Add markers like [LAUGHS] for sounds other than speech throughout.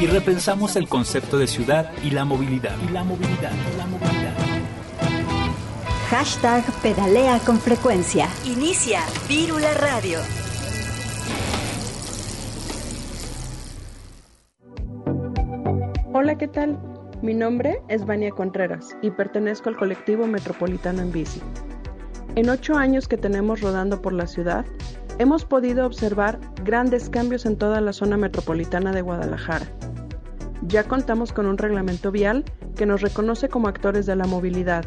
y repensamos el concepto de ciudad y la movilidad. Y la movilidad, la movilidad. Hashtag pedalea con frecuencia. Inicia Vírula Radio. Hola, ¿qué tal? Mi nombre es Vania Contreras y pertenezco al colectivo Metropolitano en Bici. En ocho años que tenemos rodando por la ciudad, hemos podido observar grandes cambios en toda la zona metropolitana de Guadalajara. Ya contamos con un reglamento vial que nos reconoce como actores de la movilidad,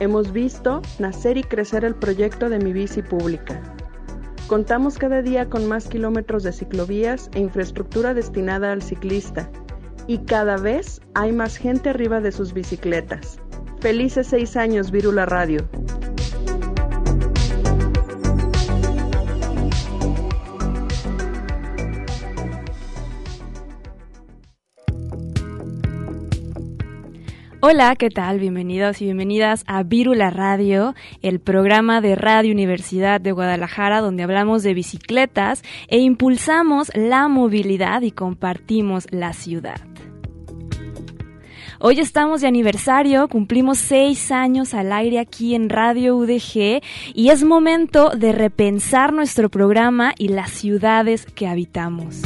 Hemos visto nacer y crecer el proyecto de mi bici pública. Contamos cada día con más kilómetros de ciclovías e infraestructura destinada al ciclista. Y cada vez hay más gente arriba de sus bicicletas. Felices seis años, Virula Radio. Hola, ¿qué tal? Bienvenidos y bienvenidas a Vírula Radio, el programa de Radio Universidad de Guadalajara donde hablamos de bicicletas e impulsamos la movilidad y compartimos la ciudad. Hoy estamos de aniversario, cumplimos seis años al aire aquí en Radio UDG y es momento de repensar nuestro programa y las ciudades que habitamos.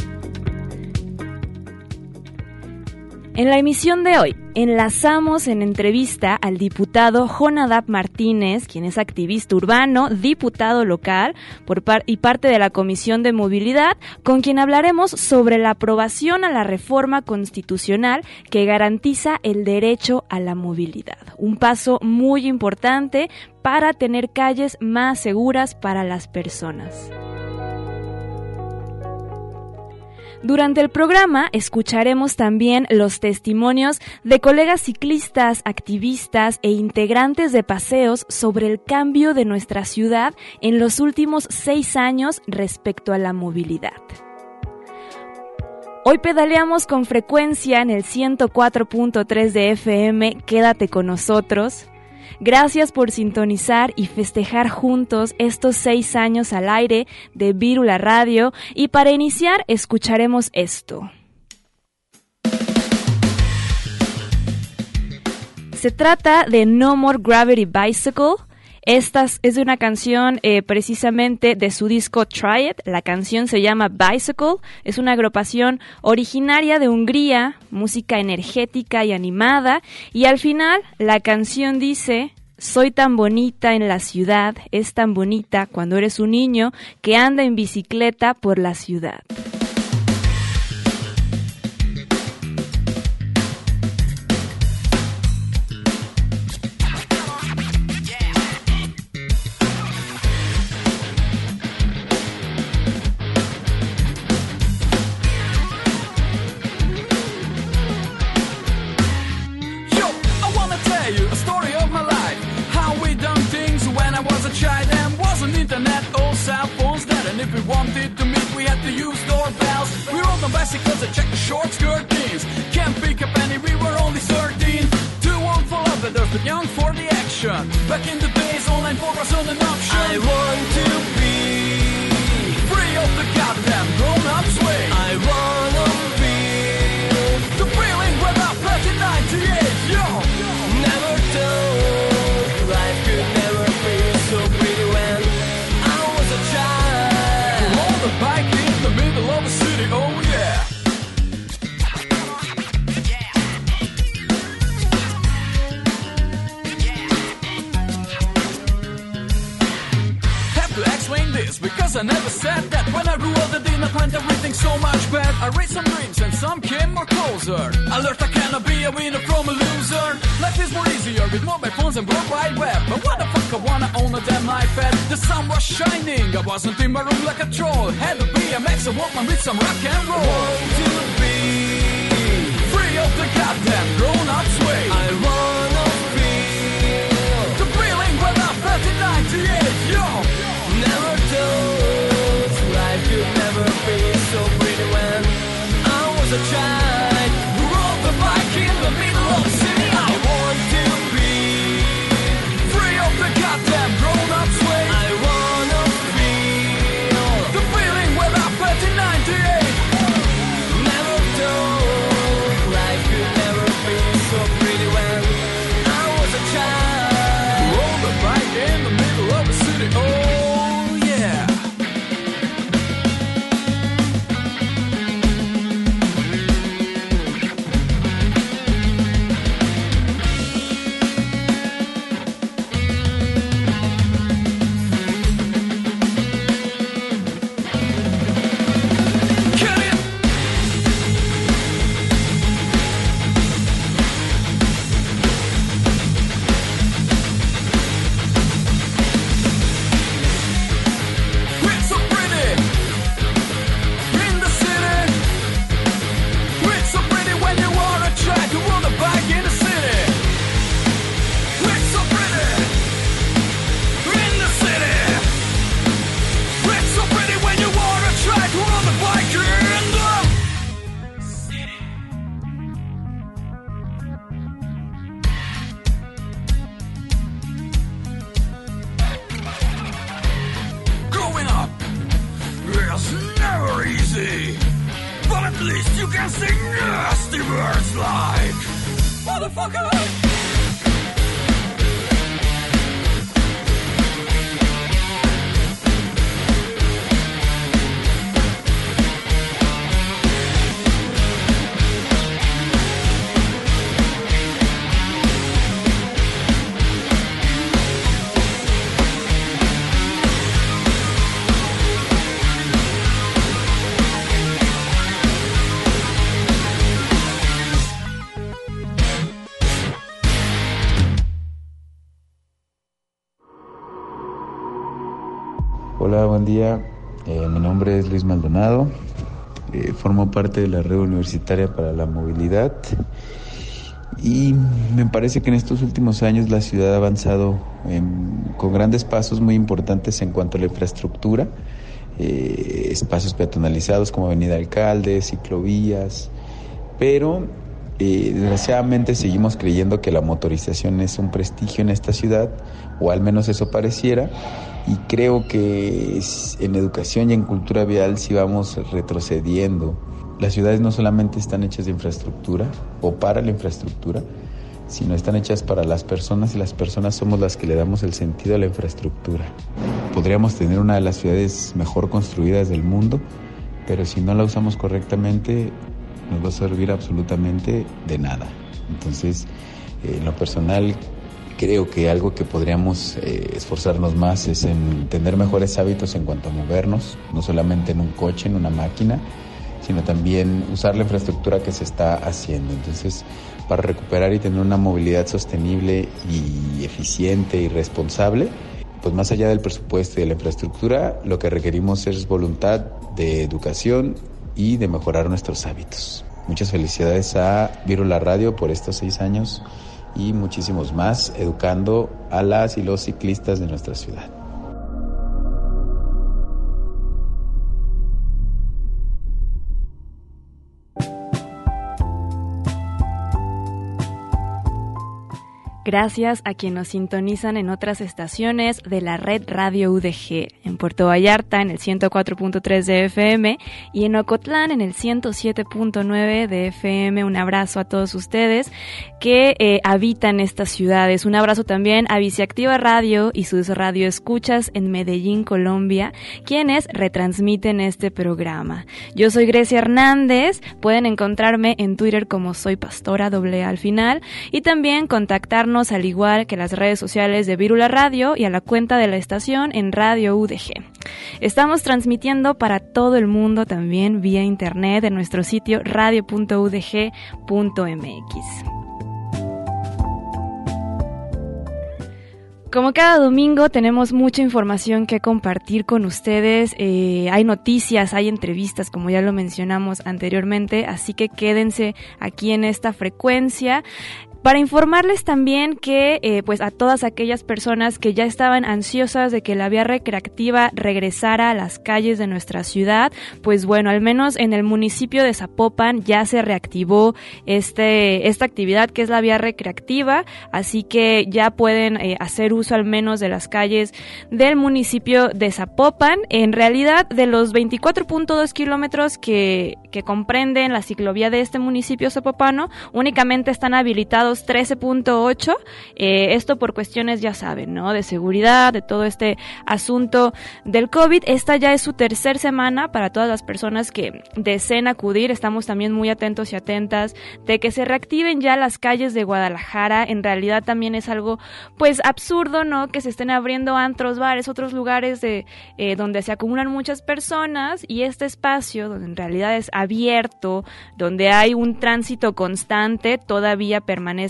En la emisión de hoy, enlazamos en entrevista al diputado Jonadab Martínez, quien es activista urbano, diputado local por y parte de la Comisión de Movilidad, con quien hablaremos sobre la aprobación a la reforma constitucional que garantiza el derecho a la movilidad. Un paso muy importante para tener calles más seguras para las personas. Durante el programa escucharemos también los testimonios de colegas ciclistas, activistas e integrantes de paseos sobre el cambio de nuestra ciudad en los últimos seis años respecto a la movilidad. Hoy pedaleamos con frecuencia en el 104.3 de FM. Quédate con nosotros. Gracias por sintonizar y festejar juntos estos seis años al aire de Vírula Radio y para iniciar escucharemos esto. Se trata de No More Gravity Bicycle, esta es de una canción eh, precisamente de su disco Try It. La canción se llama Bicycle. Es una agrupación originaria de Hungría, música energética y animada. Y al final la canción dice, soy tan bonita en la ciudad, es tan bonita cuando eres un niño que anda en bicicleta por la ciudad. Bicycles and check the short skirt jeans. Can't pick up any, we were only 13. Too old for love, but too young for the action. Back in the days, online for wasn't an option. I want to be free of the goddamn grown-ups way. I wanna feel the feeling when I back in 98, yo. day and I planned everything so much better. I raised some dreams and some came more closer. I learned I cannot be a winner from a loser. Life is more easier with mobile phones and world wide web. But what the fuck, I wanna own a damn iPad. The sun was shining, I wasn't in my room like a troll. Had to be a BMX I Walkman with some rock and roll. Want to be free of the goddamn grown up way. I wanna feel the feeling when I felt in 98, yo. Never told so pretty when I was a child. Hola, buen día. Eh, mi nombre es Luis Maldonado. Eh, formo parte de la red universitaria para la movilidad. Y me parece que en estos últimos años la ciudad ha avanzado con grandes pasos muy importantes en cuanto a la infraestructura. Eh, espacios peatonalizados como Avenida Alcalde, ciclovías. Pero desgraciadamente seguimos creyendo que la motorización es un prestigio en esta ciudad, o al menos eso pareciera y creo que en educación y en cultura vial sí vamos retrocediendo. Las ciudades no solamente están hechas de infraestructura o para la infraestructura, sino están hechas para las personas y las personas somos las que le damos el sentido a la infraestructura. Podríamos tener una de las ciudades mejor construidas del mundo, pero si no la usamos correctamente nos va a servir absolutamente de nada. Entonces, en lo personal creo que algo que podríamos eh, esforzarnos más es en tener mejores hábitos en cuanto a movernos, no solamente en un coche, en una máquina, sino también usar la infraestructura que se está haciendo. Entonces, para recuperar y tener una movilidad sostenible y eficiente y responsable, pues más allá del presupuesto y de la infraestructura, lo que requerimos es voluntad de educación y de mejorar nuestros hábitos. Muchas felicidades a Virula Radio por estos seis años y muchísimos más, educando a las y los ciclistas de nuestra ciudad. Gracias a quienes nos sintonizan en otras estaciones de la red Radio UDG, en Puerto Vallarta en el 104.3 de FM y en Ocotlán en el 107.9 de FM. Un abrazo a todos ustedes que eh, habitan estas ciudades. Un abrazo también a Viciactiva Radio y sus radioescuchas en Medellín, Colombia, quienes retransmiten este programa. Yo soy Grecia Hernández, pueden encontrarme en Twitter como soy pastora doble al final y también contactarnos al igual que las redes sociales de Virula Radio y a la cuenta de la estación en Radio UDG. Estamos transmitiendo para todo el mundo también vía internet en nuestro sitio radio.udg.mx. Como cada domingo tenemos mucha información que compartir con ustedes. Eh, hay noticias, hay entrevistas, como ya lo mencionamos anteriormente, así que quédense aquí en esta frecuencia. Para informarles también que eh, pues a todas aquellas personas que ya estaban ansiosas de que la vía recreativa regresara a las calles de nuestra ciudad, pues bueno, al menos en el municipio de Zapopan ya se reactivó este, esta actividad que es la vía recreativa, así que ya pueden eh, hacer uso al menos de las calles del municipio de Zapopan. En realidad, de los 24.2 kilómetros que, que comprenden la ciclovía de este municipio zapopano, únicamente están habilitados 13.8, eh, esto por cuestiones, ya saben, ¿no? De seguridad, de todo este asunto del COVID. Esta ya es su tercer semana para todas las personas que deseen acudir. Estamos también muy atentos y atentas de que se reactiven ya las calles de Guadalajara. En realidad también es algo, pues, absurdo, ¿no? Que se estén abriendo antros, bares, otros lugares de, eh, donde se acumulan muchas personas y este espacio, donde en realidad es abierto, donde hay un tránsito constante, todavía permanece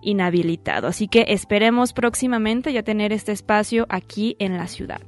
inhabilitado. Así que esperemos próximamente ya tener este espacio aquí en la ciudad.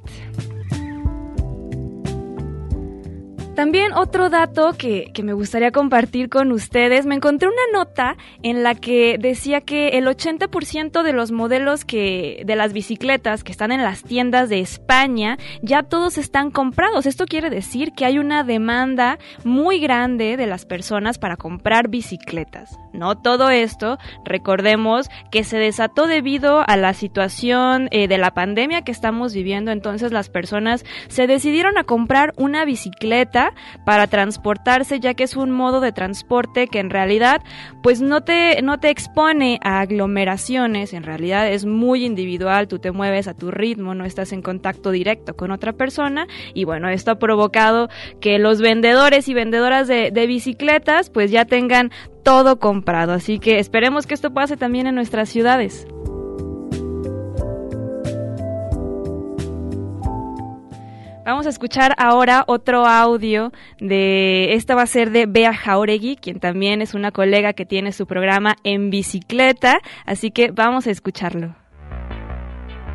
También otro dato que, me gustaría compartir con ustedes, me encontré una nota en la que decía que el 80% de los modelos que, de las bicicletas que están en las tiendas de España ya todos están comprados. Esto quiere decir que hay una demanda muy grande de las personas para comprar bicicletas. ¿no? Todo esto, recordemos que se desató debido a la situación eh, de la pandemia que estamos viviendo, entonces las personas se decidieron a comprar una bicicleta para transportarse, ya que es un modo de transporte que en realidad pues no te, no te expone a aglomeraciones, en realidad es muy individual, tú te mueves a tu ritmo, no estás en contacto directo con otra persona y bueno, esto ha provocado que los vendedores y vendedoras de, de bicicletas pues ya tengan todo comprado, así que esperemos que esto pase también en nuestras ciudades. Vamos a escuchar ahora otro audio de, esta va a ser de Bea Jauregui, quien también es una colega que tiene su programa en bicicleta, así que vamos a escucharlo.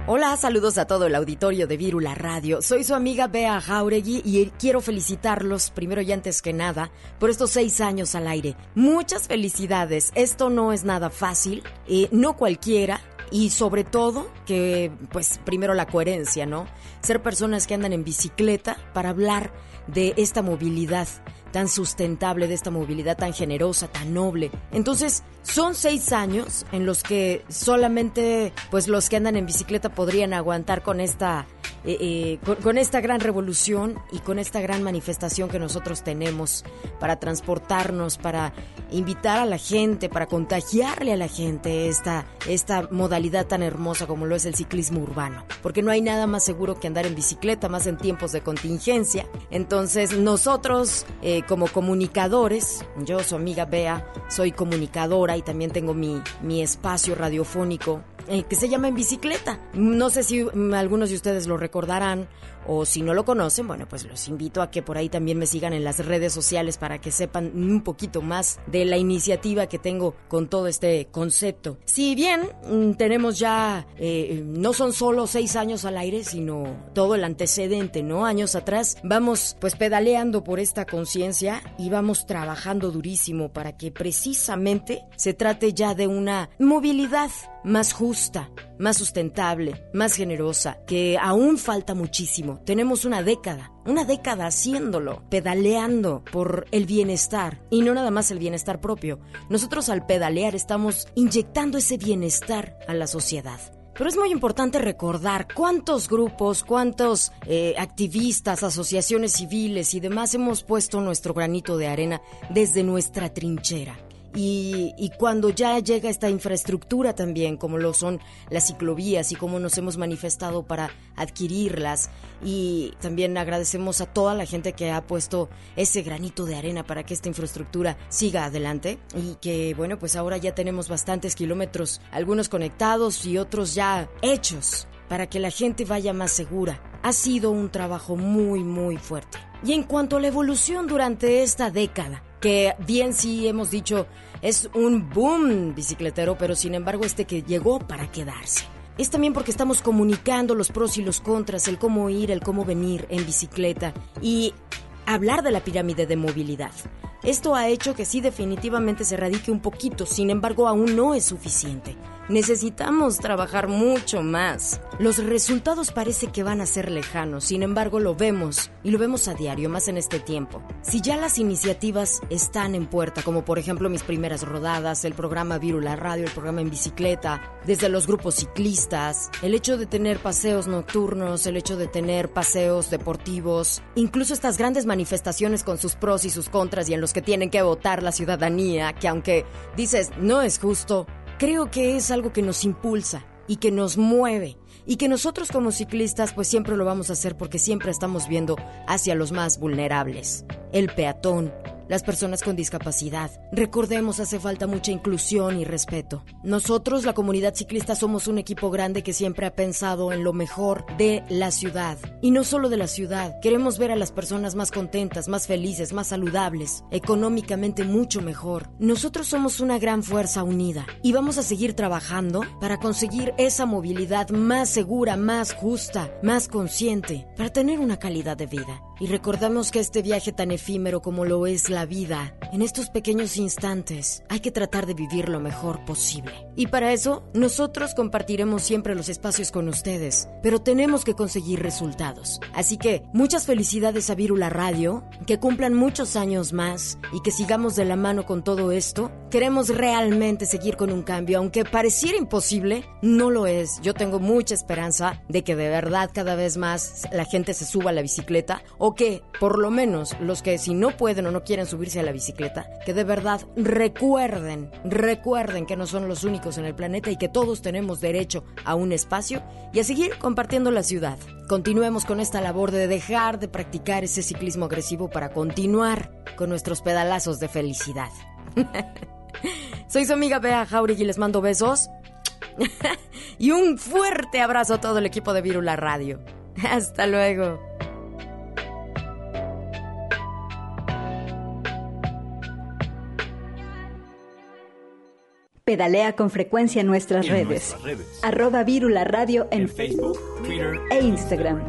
Hola, saludos a todo el auditorio de Virula Radio. Soy su amiga Bea Jauregui y quiero felicitarlos, primero y antes que nada, por estos seis años al aire. Muchas felicidades. Esto no es nada fácil, eh, no cualquiera y sobre todo que pues primero la coherencia, ¿no? Ser personas que andan en bicicleta para hablar de esta movilidad tan sustentable, de esta movilidad tan generosa, tan noble. Entonces, son seis años en los que solamente pues los que andan en bicicleta podrían aguantar con esta eh, eh, con, esta gran revolución y con esta gran manifestación que nosotros tenemos para transportarnos, para invitar a la gente, para contagiarle a la gente esta, esta modalidad tan hermosa como lo es el ciclismo urbano. Porque no hay nada más seguro que andar en bicicleta, más en tiempos de contingencia. Entonces nosotros eh, como comunicadores, yo su amiga Bea, soy comunicadora y también tengo mi, mi espacio radiofónico eh, que se llama En Bicicleta. No sé si mm, algunos de ustedes lo recordarán o si no lo conocen, bueno, pues los invito a que por ahí también me sigan en las redes sociales para que sepan un poquito más de la iniciativa que tengo con todo este concepto. Si bien mm, tenemos ya, eh, no son solo seis años al aire, sino todo el antecedente, ¿no? Años atrás, vamos pues pedaleando por esta conciencia y vamos trabajando durísimo para que precisamente se trate ya de una movilidad más justa, más sustentable, más generosa, que aún falta muchísimo. Tenemos una década, una década haciéndolo, pedaleando por el bienestar y no nada más el bienestar propio. Nosotros al pedalear estamos inyectando ese bienestar a la sociedad. Pero es muy importante recordar cuántos grupos, cuántos eh, activistas, asociaciones civiles y demás hemos puesto nuestro granito de arena desde nuestra trinchera. Y, cuando ya llega esta infraestructura también, como lo son las ciclovías y cómo nos hemos manifestado para adquirirlas, y también agradecemos a toda la gente que ha puesto ese granito de arena para que esta infraestructura siga adelante y que bueno, pues ahora ya tenemos bastantes kilómetros, algunos conectados y otros ya hechos para que la gente vaya más segura. Ha sido un trabajo muy, muy fuerte. Y en cuanto a la evolución durante esta década, que bien sí hemos dicho es un boom bicicletero, pero sin embargo este que llegó para quedarse. Es también porque estamos comunicando los pros y los contras, el cómo ir, el cómo venir en bicicleta y hablar de la pirámide de movilidad. Esto ha hecho que sí definitivamente se radique un poquito, sin embargo aún no es suficiente. Necesitamos trabajar mucho más. Los resultados parece que van a ser lejanos, sin embargo lo vemos y lo vemos a diario, más en este tiempo. Si ya las iniciativas están en puerta, como por ejemplo mis primeras rodadas, el programa Virula Radio, el programa en bicicleta, desde los grupos ciclistas, el hecho de tener paseos nocturnos, el hecho de tener paseos deportivos, incluso estas grandes manifestaciones con sus pros y sus contras y en los que tienen que votar la ciudadanía, que aunque dices no es justo, creo que es algo que nos impulsa y que nos mueve y que nosotros como ciclistas pues siempre lo vamos a hacer porque siempre estamos viendo hacia los más vulnerables, el peatón, las personas con discapacidad. Recordemos, hace falta mucha inclusión y respeto. Nosotros, la comunidad ciclista, somos un equipo grande que siempre ha pensado en lo mejor de la ciudad. Y no solo de la ciudad, queremos ver a las personas más contentas, más felices, más saludables, económicamente mucho mejor. Nosotros somos una gran fuerza unida y vamos a seguir trabajando para conseguir esa movilidad más segura, más justa, más consciente, para tener una calidad de vida. Y recordamos que este viaje tan efímero como lo es la vida, en estos pequeños instantes, hay que tratar de vivir lo mejor posible. Y para eso, nosotros compartiremos siempre los espacios con ustedes, pero tenemos que conseguir resultados. Así que, muchas felicidades a Virula Radio, que cumplan muchos años más y que sigamos de la mano con todo esto. Queremos realmente seguir con un cambio, aunque pareciera imposible, no lo es. Yo tengo mucha mucha esperanza de que de verdad cada vez más la gente se suba a la bicicleta o que por lo menos los que si no pueden o no quieren subirse a la bicicleta, que de verdad recuerden, recuerden que no son los únicos en el planeta y que todos tenemos derecho a un espacio y a seguir compartiendo la ciudad. Continuemos con esta labor de dejar de practicar ese ciclismo agresivo para continuar con nuestros pedalazos de felicidad. [LAUGHS] Soy su amiga Bea Jauregui y les mando besos. [LAUGHS] y un fuerte abrazo a todo el equipo de Virula Radio. [LAUGHS] Hasta luego. Pedalea con frecuencia en nuestras, En redes. nuestras redes. Arroba Vírula Radio en, En Facebook, Twitter e Instagram.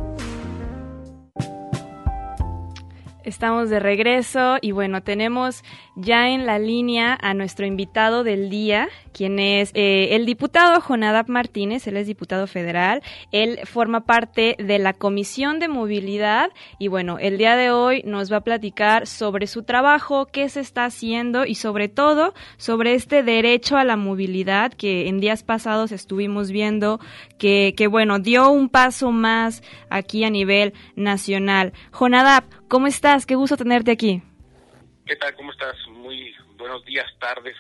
Estamos de regreso y bueno, tenemos ya en la línea a nuestro invitado del día, quien es eh, el diputado Jonadab Martínez, él es diputado federal, él forma parte de la Comisión de Movilidad y bueno, el día de hoy nos va a platicar sobre su trabajo, qué se está haciendo y sobre todo sobre este derecho a la movilidad que en días pasados estuvimos viendo que, que bueno, dio un paso más aquí a nivel nacional. Jonadab, ¿Cómo estás? Qué gusto tenerte aquí. ¿Qué tal? ¿Cómo estás? Muy buenos días, tardes.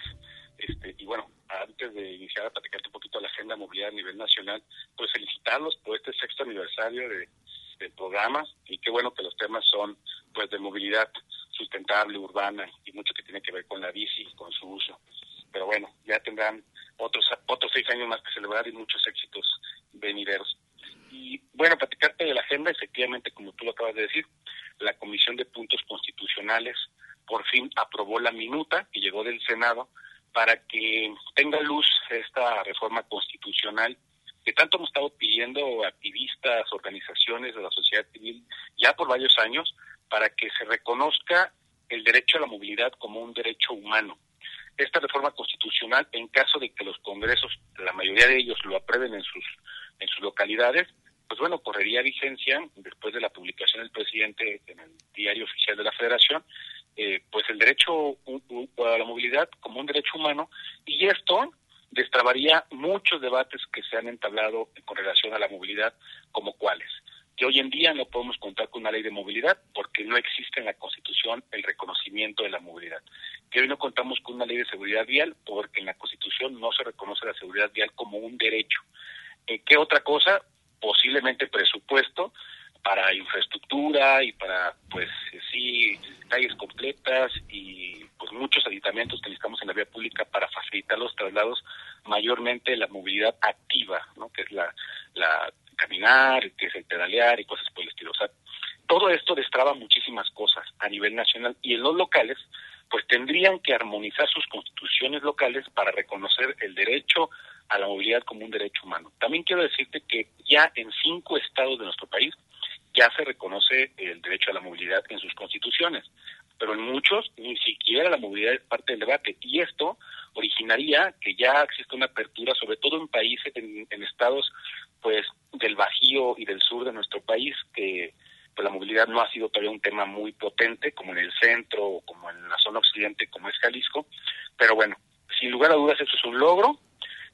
Este, y bueno, antes de iniciar a platicarte un poquito de la agenda de movilidad a nivel nacional, pues felicitarlos por este sexto aniversario de, del programa y qué bueno que los temas son pues de movilidad sustentable, urbana y mucho que tiene que ver con la bici, con su uso. Pero bueno, ya tendrán otros otros seis años más que celebrar y muchos éxitos venideros. Y bueno, platicarte de la agenda, efectivamente, como tú lo acabas de decir, la Comisión de Puntos Constitucionales por fin aprobó la minuta que llegó del Para que tenga luz esta reforma constitucional que tanto hemos estado pidiendo activistas, organizaciones de la sociedad civil ya por varios años para que se reconozca el derecho a la movilidad como un derecho humano. Esta reforma constitucional, en caso de que los congresos, la mayoría de ellos lo aprueben en sus en sus localidades, pues bueno, correría vigencia después de la publicación del presidente en el diario oficial de la Federación, eh, pues el derecho a la movilidad como un derecho humano y esto destrabaría muchos debates que se han entablado con relación a la movilidad como cuáles. Que hoy en día no podemos contar con una ley de movilidad porque no existe en la Constitución el reconocimiento de la movilidad. Que hoy no contamos con una ley de seguridad vial porque en la Constitución no se reconoce la seguridad vial como un derecho. Eh, ¿Qué otra cosa? Posiblemente presupuesto para infraestructura y para, pues, sí, calles completas y pues muchos aditamentos que necesitamos en la vía pública para facilitar los traslados, mayormente la movilidad activa, ¿no? Que es la, la caminar, que es el pedalear y cosas por el estilo. O sea, todo esto destraba muchísimas cosas a nivel nacional y en los locales, pues tendrían que armonizar sus constituciones locales para reconocer el derecho a la movilidad como un derecho humano. También quiero decirte que ya en cinco estados de nuestro país ya se reconoce el derecho a la movilidad en sus constituciones, pero en muchos ni siquiera la movilidad es parte del debate y esto originaría que ya existe una apertura, sobre todo en países, en, en estados pues del Bajío y del sur de nuestro país, que pues la movilidad no ha sido todavía un tema muy potente, como en el centro o como en la zona occidente, como es Jalisco, pero bueno, sin lugar a dudas eso es un logro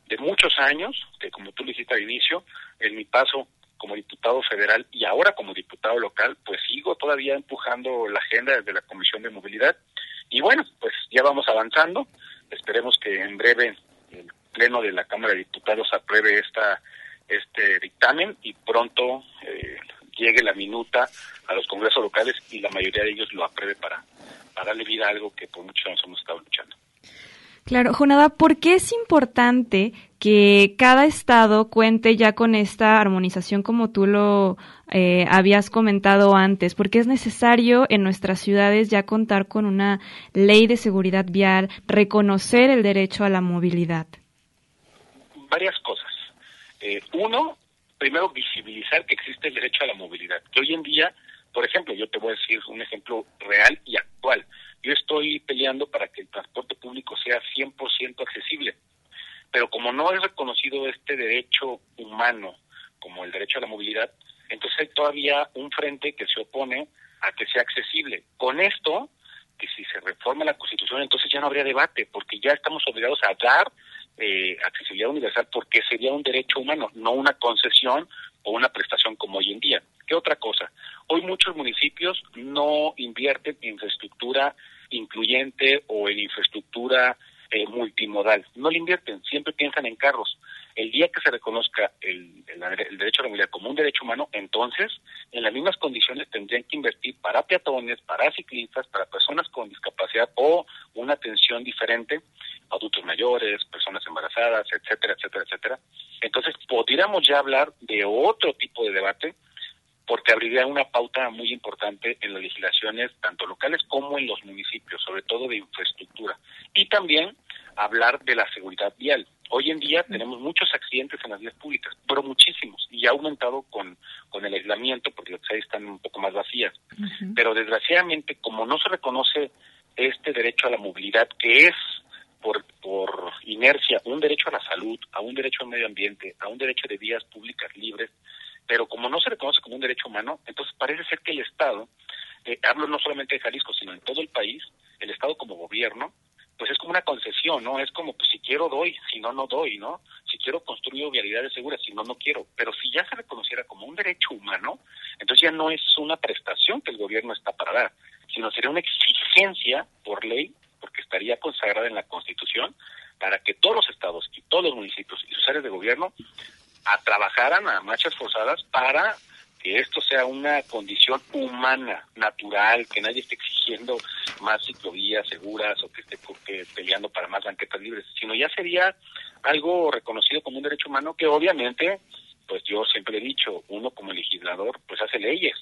de muchos años, que como tú lo dijiste al inicio, en mi paso como diputado federal y ahora como diputado local, pues sigo todavía empujando la agenda desde la Comisión de Movilidad. Y bueno, pues ya vamos avanzando. Esperemos que en breve el Pleno de la Cámara de Diputados apruebe esta este dictamen y pronto eh, llegue la minuta a los congresos locales y la mayoría de ellos lo apruebe para, para darle vida a algo que por muchos años hemos estado luchando. Claro, Jonada, ¿por qué es importante que cada estado cuente ya con esta armonización como tú lo eh, habías comentado antes? Porque es necesario en nuestras ciudades ya contar con una ley de seguridad vial, reconocer el derecho a la movilidad. Varias cosas. Eh, uno, primero visibilizar que existe el derecho a la movilidad. Que hoy en día, por ejemplo, yo te voy a decir un ejemplo real y actual. Yo estoy peleando para que el transporte público sea 100% accesible, pero como no es reconocido este derecho humano como el derecho a la movilidad, entonces hay todavía un frente que se opone a que sea accesible. Con esto, que si se reforma la Constitución, entonces ya no habría debate, porque ya estamos obligados a dar eh, accesibilidad universal porque sería un derecho humano, no una concesión o una prestación como hoy en día. ¿Qué otra cosa? Hoy muchos municipios no invierten en infraestructura incluyente o en infraestructura eh, multimodal. No le invierten, siempre piensan en carros. El día que se reconozca el, derecho a la movilidad como un derecho humano, entonces, en las mismas condiciones tendrían que invertir para peatones, para ciclistas, para personas con discapacidad o una atención diferente, adultos mayores, personas embarazadas, etcétera, etcétera, etcétera. Entonces, podríamos ya hablar de otro tipo de debate porque abriría una pauta muy importante en las legislaciones, tanto locales como en los municipios, sobre todo de infraestructura. Y también hablar de la seguridad vial. Hoy en día tenemos muchos accidentes en las vías públicas, pero muchísimos, y ha aumentado con, con el aislamiento, porque las calles están un poco más vacías. Pero desgraciadamente, como no se reconoce este derecho a la movilidad, que es por, por inercia un derecho a la salud, a un derecho al medio ambiente, a un derecho de vías públicas libres, pero como no se reconoce como un derecho humano, entonces parece ser que el Estado, eh, hablo no solamente de Jalisco, sino en todo el país, el Estado como gobierno, pues es como una concesión, ¿no? Es como, pues si quiero doy, si no, no doy, ¿no? Si quiero construir vialidades seguras, si no, no quiero. Pero si ya se reconociera como un derecho humano, entonces ya no es una prestación que el gobierno está para dar, sino sería una exigencia por ley, porque estaría consagrada en la Constitución, para que todos los estados y todos los municipios y sus áreas de gobierno a trabajaran a marchas forzadas para esto sea una condición humana, natural, que nadie esté exigiendo más ciclovías seguras o que esté peleando para más banquetas libres, sino ya sería algo reconocido como un derecho humano que obviamente, pues yo siempre he dicho, uno como legislador pues hace leyes,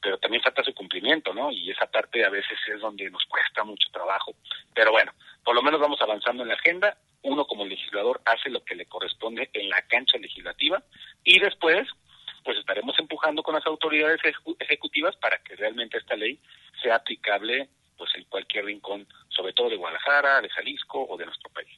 pero también falta su cumplimiento, ¿no? Y esa parte a veces es donde nos cuesta mucho trabajo. Pero bueno, por lo menos vamos avanzando en la agenda uno como legislador hace lo que le corresponde en la cancha legislativa y después pues estaremos empujando con las autoridades ejecutivas para que realmente esta ley sea aplicable pues en cualquier rincón, sobre todo de Guadalajara, de Jalisco o de nuestro país.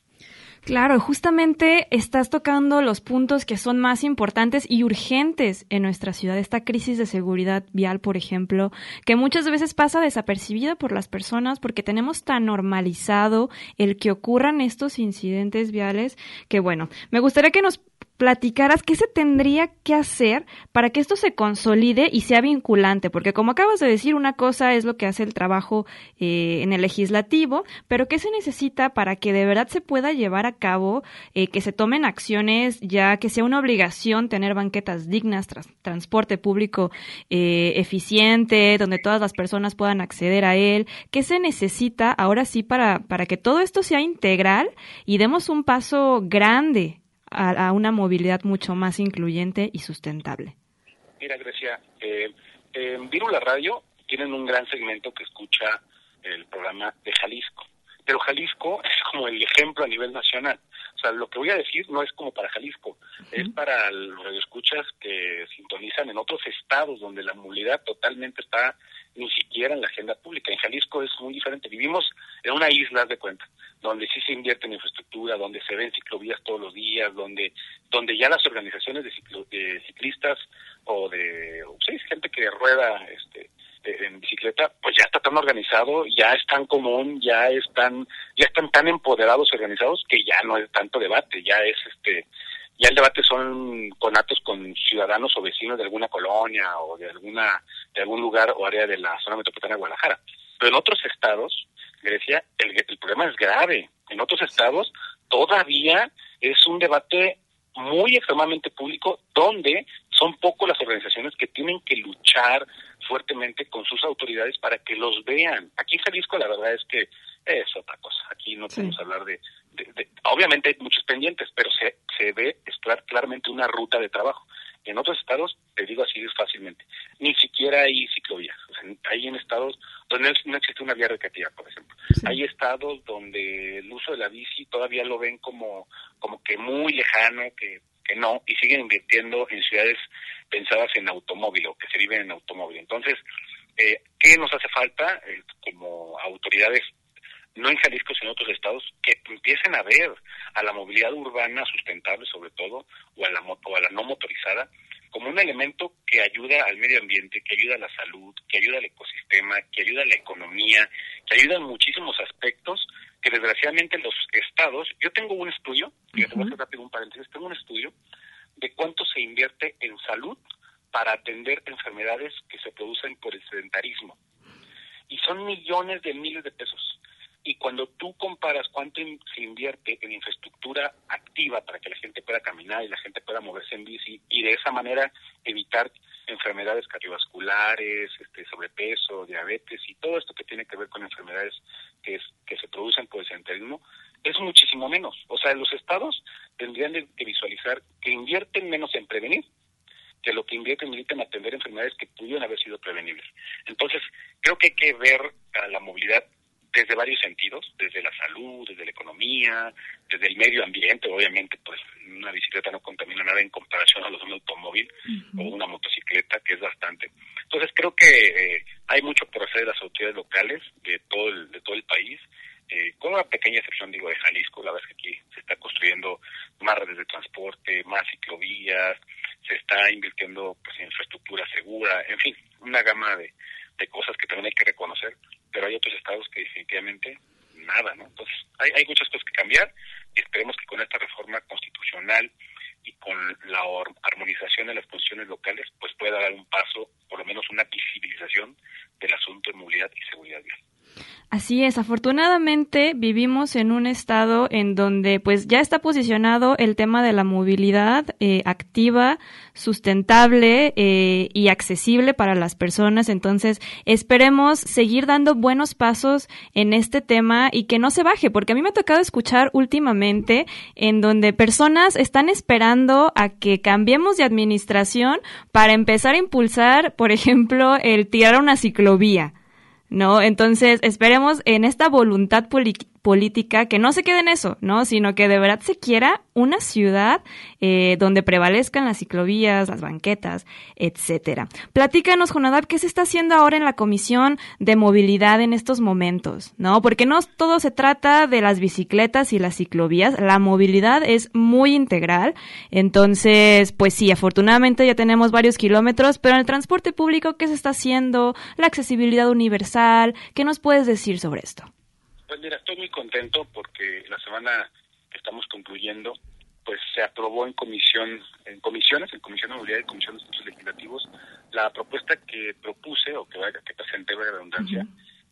Claro, justamente estás tocando los puntos que son más importantes y urgentes en nuestra ciudad. Esta crisis de seguridad vial, por ejemplo, que muchas veces pasa desapercibida por las personas porque tenemos tan normalizado el que ocurran estos incidentes viales que, bueno, me gustaría que nos platicaras qué se tendría que hacer para que esto se consolide y sea vinculante, porque como acabas de decir, una cosa es lo que hace el trabajo eh, en el legislativo, pero qué se necesita para que de verdad se pueda llevar a cabo, eh, que se tomen acciones, ya que sea una obligación tener banquetas dignas, transporte público eh, eficiente, donde todas las personas puedan acceder a él, qué se necesita ahora sí para, para que todo esto sea integral y demos un paso grande a, una movilidad mucho más incluyente y sustentable. Mira, Grecia, eh, en Virula Radio tienen un gran segmento que escucha el programa de Jalisco, pero Jalisco [LAUGHS] es como el ejemplo a nivel nacional. O sea, lo que voy a decir no es como para Jalisco, es para los radioescuchas que sintonizan en otros estados donde la movilidad totalmente está ni siquiera en la agenda pública. En Jalisco es muy diferente. Vivimos en una isla de cuenta, donde sí se invierte en infraestructura, donde se ven ciclovías todos los días, donde donde ya las organizaciones de, de ciclistas o de sí, gente que rueda este en bicicleta, pues ya está tan organizado, ya es tan común, ya están ya están tan empoderados organizados que ya no es tanto debate, ya es este ya el debate son conatos con ciudadanos o vecinos de alguna colonia o de alguna de algún lugar o área de la zona metropolitana de Guadalajara. Pero en otros estados, Grecia, el, el problema es grave. En otros estados todavía es un debate muy extremadamente público donde son pocos las organizaciones que tienen que luchar fuertemente con sus autoridades para que los vean. Aquí en Jalisco la verdad es que es otra cosa. Aquí no podemos hablar de, Obviamente hay muchos pendientes, pero se, se ve claramente una ruta de trabajo. En otros estados, te digo así fácilmente, ni siquiera hay ciclovías. hay en estados donde no existe una vía recreativa, por ejemplo. Hay estados donde el uso de la bici todavía lo ven como, como que muy lejano, que, que no, y siguen invirtiendo en ciudades pensadas en automóvil o que se viven en automóvil. Entonces, eh, ¿qué nos hace falta eh, como autoridades no en Jalisco, sino en otros estados, que empiecen a ver a la movilidad urbana sustentable, sobre todo, o a la, o a la no motorizada, como un elemento que ayuda al medio ambiente, que ayuda a la salud, que ayuda al ecosistema, que ayuda a la economía, que ayuda en muchísimos aspectos que desgraciadamente los estados, yo tengo un estudio, y te voy a hacer rápido un paréntesis, tengo un estudio de cuánto se invierte en salud para atender enfermedades que se producen por el sedentarismo. Y son millones de miles de pesos. Y cuando tú comparas cuánto se invierte en infraestructura activa para que la gente pueda caminar y la gente pueda moverse en bici y de esa manera evitar enfermedades cardiovasculares, este, sobrepeso, diabetes y todo esto que tiene que ver con enfermedades que, que se producen por el sedentarismo, es muchísimo menos. O sea, los estados tendrían que visualizar que invierten menos en prevenir que lo que invierten en atender enfermedades que pudieron haber sido prevenibles. Entonces, creo que hay que ver a la movilidad desde varios sentidos, desde la salud, desde la economía, desde el medio ambiente, obviamente, pues una bicicleta no contamina nada en comparación a los de un automóvil o una motocicleta, que es bastante. Entonces creo que eh, hay mucho por hacer de las autoridades locales de todo el, de todo el país, eh, con una pequeña excepción, digo, de Jalisco, la verdad es que aquí se está construyendo más redes de transporte, más ciclovías, se está invirtiendo pues, en infraestructura segura, en fin, una gama de, de cosas que también hay que reconocer, pero hay otros estados que definitivamente nada, ¿no? Entonces, hay, hay muchas cosas que cambiar y esperemos que con esta reforma constitucional y con la armonización de las funciones locales, pues pueda dar un paso, por lo menos una visibilización del asunto de movilidad y seguridad vial. Así es, afortunadamente vivimos en un estado en donde pues ya está posicionado el tema de la movilidad eh, activa, sustentable eh, y accesible para las personas. Entonces esperemos seguir dando buenos pasos en este tema y que no se baje, porque a mí me ha tocado escuchar últimamente en donde personas están esperando a que cambiemos de administración para empezar a impulsar, por ejemplo, el tirar una ciclovía. ¿No? Entonces, esperemos en esta voluntad política que no se quede en eso, ¿no? Sino que de verdad se quiera una ciudad eh, donde prevalezcan las ciclovías, las banquetas, etcétera. Platícanos, Jonadab, ¿qué se está haciendo ahora en la Comisión de Movilidad en estos momentos, ¿no? Porque no todo se trata de las bicicletas y las ciclovías, la movilidad es muy integral, entonces, pues sí, afortunadamente ya tenemos varios kilómetros, pero en el transporte público, ¿qué se está haciendo? La accesibilidad universal, ¿qué nos puedes decir sobre esto? Pues mira, estoy muy contento porque la semana que estamos concluyendo, pues se aprobó en comisión, en comisiones, en comisión de movilidad y comisión de asuntos legislativos, la propuesta que propuse o que, que presenté, de redundancia,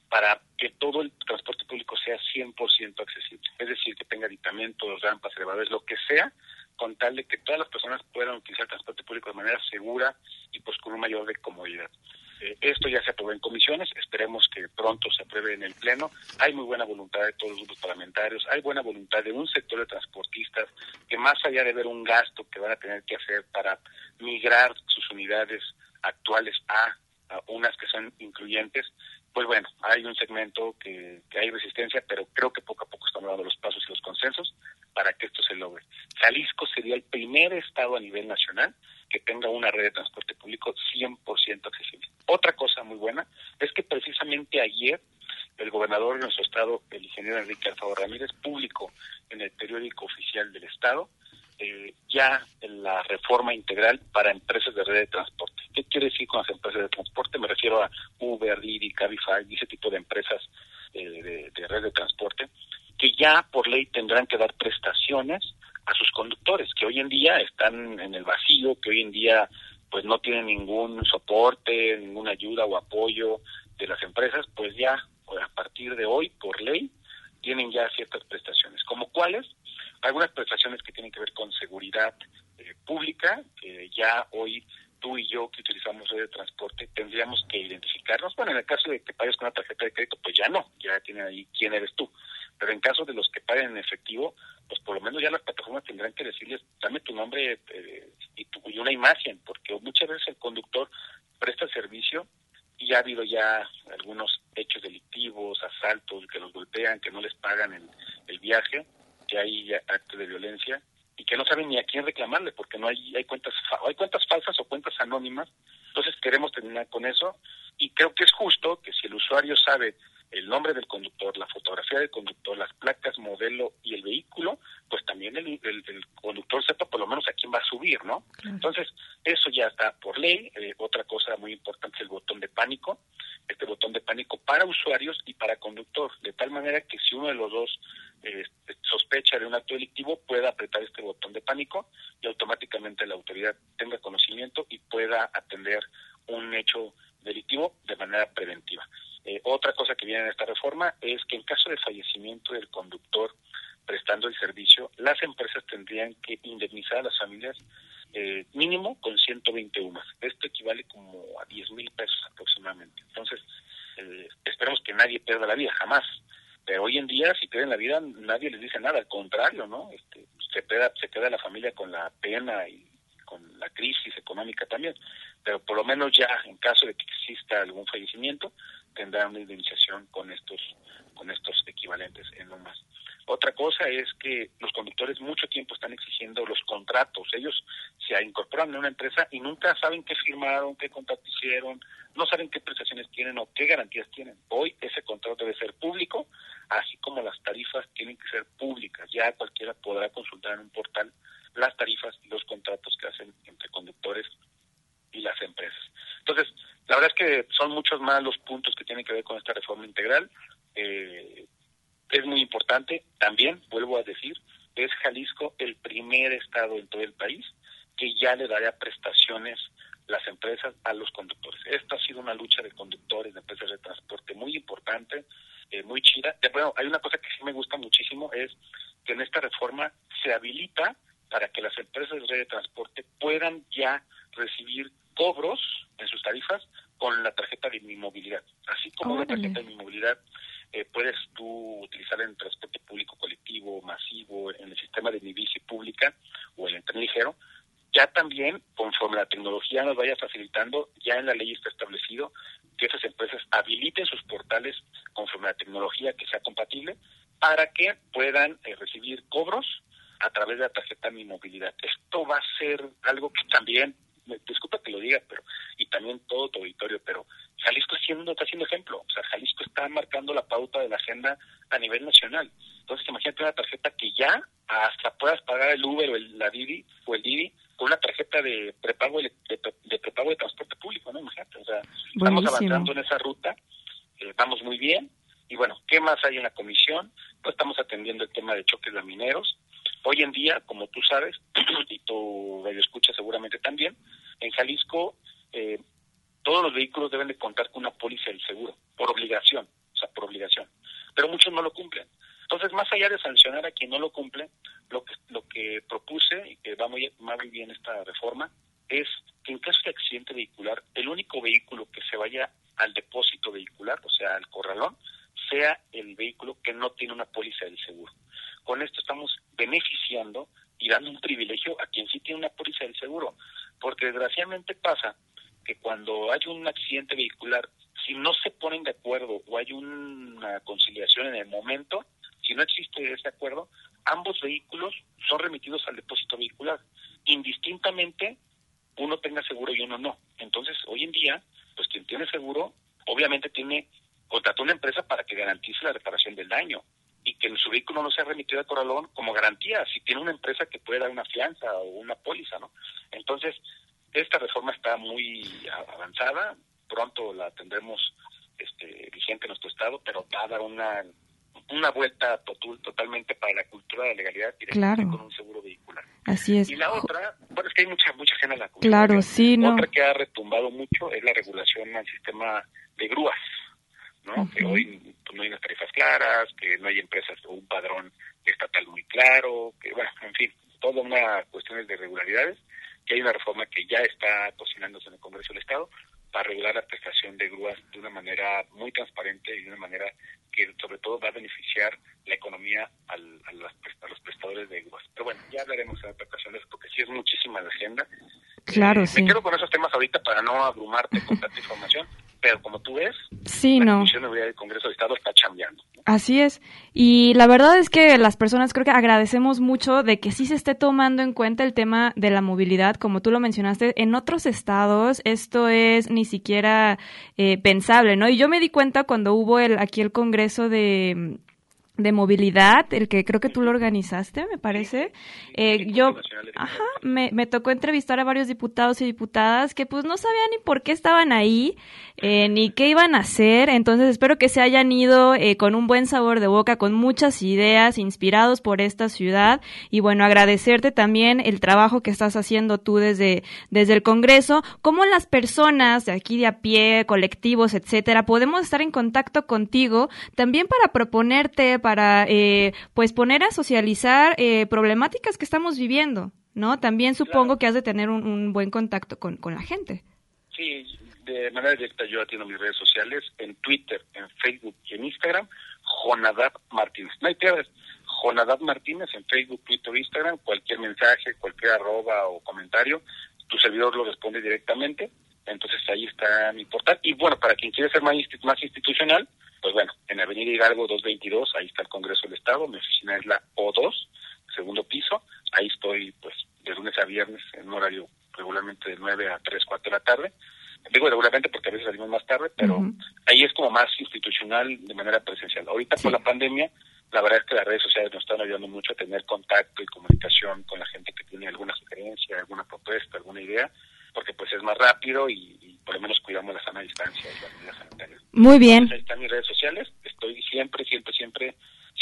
para que todo el transporte público sea 100% accesible. Es decir, que tenga aditamentos, rampas, elevadores, lo que sea, con tal de que todas las personas puedan utilizar el transporte público de manera segura y pues con un mayor de comodidad. Eh, esto ya se aprobó en comisiones, esperemos que pronto se apruebe en el Pleno. Hay muy buena voluntad de todos los grupos parlamentarios, hay buena voluntad de un sector de transportistas que más allá de ver un gasto que van a tener que hacer para migrar sus unidades actuales a, unas que son incluyentes, pues bueno, hay un segmento que, que, hay resistencia, pero creo que poco a poco estamos dando los pasos y los consensos para que esto se logre. Jalisco sería el primer estado a nivel nacional que tenga una red de transporte público 100% accesible. Otra cosa muy buena es que precisamente ayer el gobernador de nuestro estado, el ingeniero Enrique Alfaro Ramírez, publicó en el periódico oficial del estado eh, ya la reforma integral para empresas de red de transporte. ¿Qué quiere decir con las empresas de transporte? Me refiero a Uber, Didi, Cabify ese tipo de empresas eh, de red de transporte que ya por ley tendrán que dar prestaciones a sus conductores, que hoy en día están en el vacío, que hoy en día pues no tienen ningún soporte, ninguna ayuda o apoyo de las empresas, pues ya pues, a partir de hoy, por ley, tienen ya ciertas prestaciones. ¿Como cuáles? Algunas prestaciones que tienen que ver con seguridad eh, pública, que ya hoy tú y yo que utilizamos red de transporte tendríamos que identificarnos. Bueno, en el caso de que pagues con una tarjeta de crédito, pues ya no, ya tienen ahí quién eres tú. Pero en caso de los que paguen en efectivo, pues por lo menos ya las plataformas tendrán que decirles, dame tu nombre eh, y, tu, y una imagen, porque muchas veces el conductor presta servicio y ha habido ya algunos hechos delictivos, asaltos, que los golpean, que no les pagan el, el viaje, que hay actos de violencia y que no saben ni a quién reclamarle porque no hay hay cuentas hay cuentas falsas o cuentas anónimas. Entonces queremos terminar con eso y creo que es justo que si el usuario sabe el nombre del conductor, la fotografía del conductor, las placas, modelo y el vehículo, pues también el, conductor sepa por lo menos a quién va a subir, ¿no? Entonces, eso ya está por ley. Eh, otra cosa muy importante es el botón de pánico, este botón de pánico para usuarios y para conductor, de tal manera que si uno de los dos pánico y automáticamente la autoridad tenga conocimiento y pueda atender un hecho delictivo de manera preventiva. Eh, otra cosa que viene en esta reforma es que en caso de fallecimiento del conductor prestando el servicio, las empresas tendrían que indemnizar a las familias eh, mínimo con 120 UMAS. Esto equivale como a 10 mil pesos aproximadamente. Entonces, eh, esperemos que nadie pierda la vida, jamás. Pero hoy en día, si pierden la vida, nadie les dice nada, al contrario, ¿no? Este, se, queda, se queda la familia con la pena y con la crisis económica también. Pero por lo menos ya, en caso de que exista algún fallecimiento, tendrán una indemnización con estos, con estos equivalentes en UMAS. Otra cosa es que los conductores mucho tiempo están exigiendo los contratos. Ellos se incorporan en una empresa y nunca saben qué firmaron, qué contrato hicieron, no saben qué prestaciones tienen o qué garantías tienen. Hoy ese contrato debe ser público, así como las tarifas tienen que ser públicas. Ya cualquiera podrá consultar en un portal las tarifas y los contratos que hacen entre conductores y las empresas. Entonces, la verdad es que son muchos más los puntos que tienen que ver con esta reforma integral. Eh, es muy importante. También, vuelvo a decir, es Jalisco el primer estado en todo el país que ya le daría prestaciones las empresas a los conductores. Esta ha sido una lucha de conductores, de empresas de transporte muy importante, eh, muy chida. Eh, bueno, hay una cosa que sí me gusta muchísimo, es que en esta reforma se habilita para que las empresas de transporte puedan ya recibir cobros en sus tarifas con la tarjeta de mi movilidad. Así como la tarjeta de mi movilidad eh, puedes tú utilizar en transporte público colectivo, masivo, en el sistema de mi bici pública o en el tren ligero, ya también, conforme la tecnología nos vaya facilitando, ya en la ley está establecido que esas empresas habiliten sus portales conforme la tecnología que sea compatible para que puedan eh, recibir cobros a través de la tarjeta Mi Movilidad. Esto va a ser algo que también, disculpa que lo diga, pero y también todo tu auditorio, pero Jalisco siendo, está haciendo ejemplo. O sea, Jalisco está marcando la pauta de la agenda a nivel nacional. Entonces, imagínate una tarjeta que ya hasta puedas pagar el Uber o el, la Didi o el Didi con una tarjeta de prepago de, de, prepago de transporte público, ¿no? Imagínate, o sea, estamos avanzando en esa ruta, eh, vamos muy bien. Y bueno, ¿qué más hay en la comisión? Pues estamos atendiendo el tema de choques mineros. Hoy en día, como tú sabes, y tu radio escucha seguramente también, en Jalisco eh, todos los vehículos deben de contar con una póliza del seguro, por obligación, o sea, por obligación. Pero muchos no lo cumplen. Entonces, más allá de sancionar a quien no lo cumple, lo que, lo que propuse, y que va muy, muy bien esta reforma, es que en caso de accidente vehicular, el único vehículo que se vaya al depósito vehicular, o sea, al corralón, sea el vehículo que no tiene una póliza del seguro. Con esto estamos beneficiando y dando un privilegio a quien sí tiene una póliza del seguro, porque desgraciadamente pasa que cuando hay un accidente vehicular, si no se ponen de acuerdo o hay una conciliación en el momento, si no existe ese acuerdo, ambos vehículos son remitidos al depósito vehicular, indistintamente uno tenga seguro y uno no. Entonces, hoy en día, pues quien tiene seguro, obviamente tiene contrató una empresa para que garantice la reparación del daño y que su vehículo no sea remitido a Corralón como garantía, si tiene una empresa que puede dar una fianza o una póliza, ¿no? Entonces, esta reforma está muy avanzada, pronto la tendremos este, vigente en nuestro estado, pero va a dar una una vuelta total, totalmente para la cultura de la legalidad y con un seguro vehicular. Así es. Y la otra, bueno, es que hay mucha, mucha gente en la cultura. Claro, sí, ¿no? Otra que ha retumbado mucho es la regulación al sistema de grúas, ¿no? Que hoy no hay unas tarifas claras, que no hay empresas o un padrón estatal muy claro, que bueno, en fin, toda una cuestiones de regularidades que hay una reforma que ya está cocinándose en el Congreso del Estado para regular la prestación de grúas de una manera muy transparente y de una manera que sobre todo va a beneficiar la economía al, a, los prestadores de grúas. Pero bueno, ya hablaremos en otras ocasiones porque sí es muchísima la agenda. Claro, eh, sí. Me quedo con esos temas ahorita para no abrumarte con tanta información, pero como tú ves, sí, la no. Comisión de del Congreso del Estado está chambeando. Así es. Y la verdad es que las personas creo que agradecemos mucho de que sí se esté tomando en cuenta el tema de la movilidad, como tú lo mencionaste. En otros estados esto es ni siquiera eh, pensable, ¿no? Y yo me di cuenta cuando hubo el, aquí el Congreso de de movilidad, el que creo que tú lo organizaste, me parece. Eh, yo, ajá, me, me, tocó entrevistar a varios diputados y diputadas que pues no sabían ni por qué estaban ahí, eh, ni qué iban a hacer. Entonces espero que se hayan ido eh, con un buen sabor de boca, con muchas ideas, inspirados por esta ciudad. Y bueno, agradecerte también el trabajo que estás haciendo tú desde, desde el Congreso. Cómo las personas de aquí de a pie, colectivos, etcétera, podemos estar en contacto contigo también para proponerte para eh, pues poner a socializar eh, problemáticas que estamos viviendo, ¿no? También supongo que has de tener un, buen contacto con, con, la gente. Sí, de manera directa yo atiendo mis redes sociales, en Twitter, en Facebook y en Instagram, Jonadab Martínez. No hay pierdas. Jonadab Martínez en Facebook, Twitter, Instagram, cualquier mensaje, cualquier arroba o comentario, tu servidor lo responde directamente. Entonces ahí está mi portal. Y bueno, para quien quiere ser más, más institucional, pues bueno, en Avenida Hidalgo 222, ahí está el Congreso del Estado, mi oficina es la O2, segundo piso, ahí estoy pues de lunes a viernes en un horario regularmente de 9 a 3, 4 de la tarde. Digo regularmente porque a veces salimos más tarde, pero ahí es como más institucional de manera presencial. Ahorita con la pandemia, la verdad es que las redes sociales nos están ayudando mucho a tener contacto y comunicación con la gente que tiene alguna sugerencia, alguna propuesta, alguna idea, porque pues es más rápido y, por lo menos cuidamos la sana distancia y las medidas sanitarias. Muy bien. ahí están mis redes sociales, estoy siempre, siempre, siempre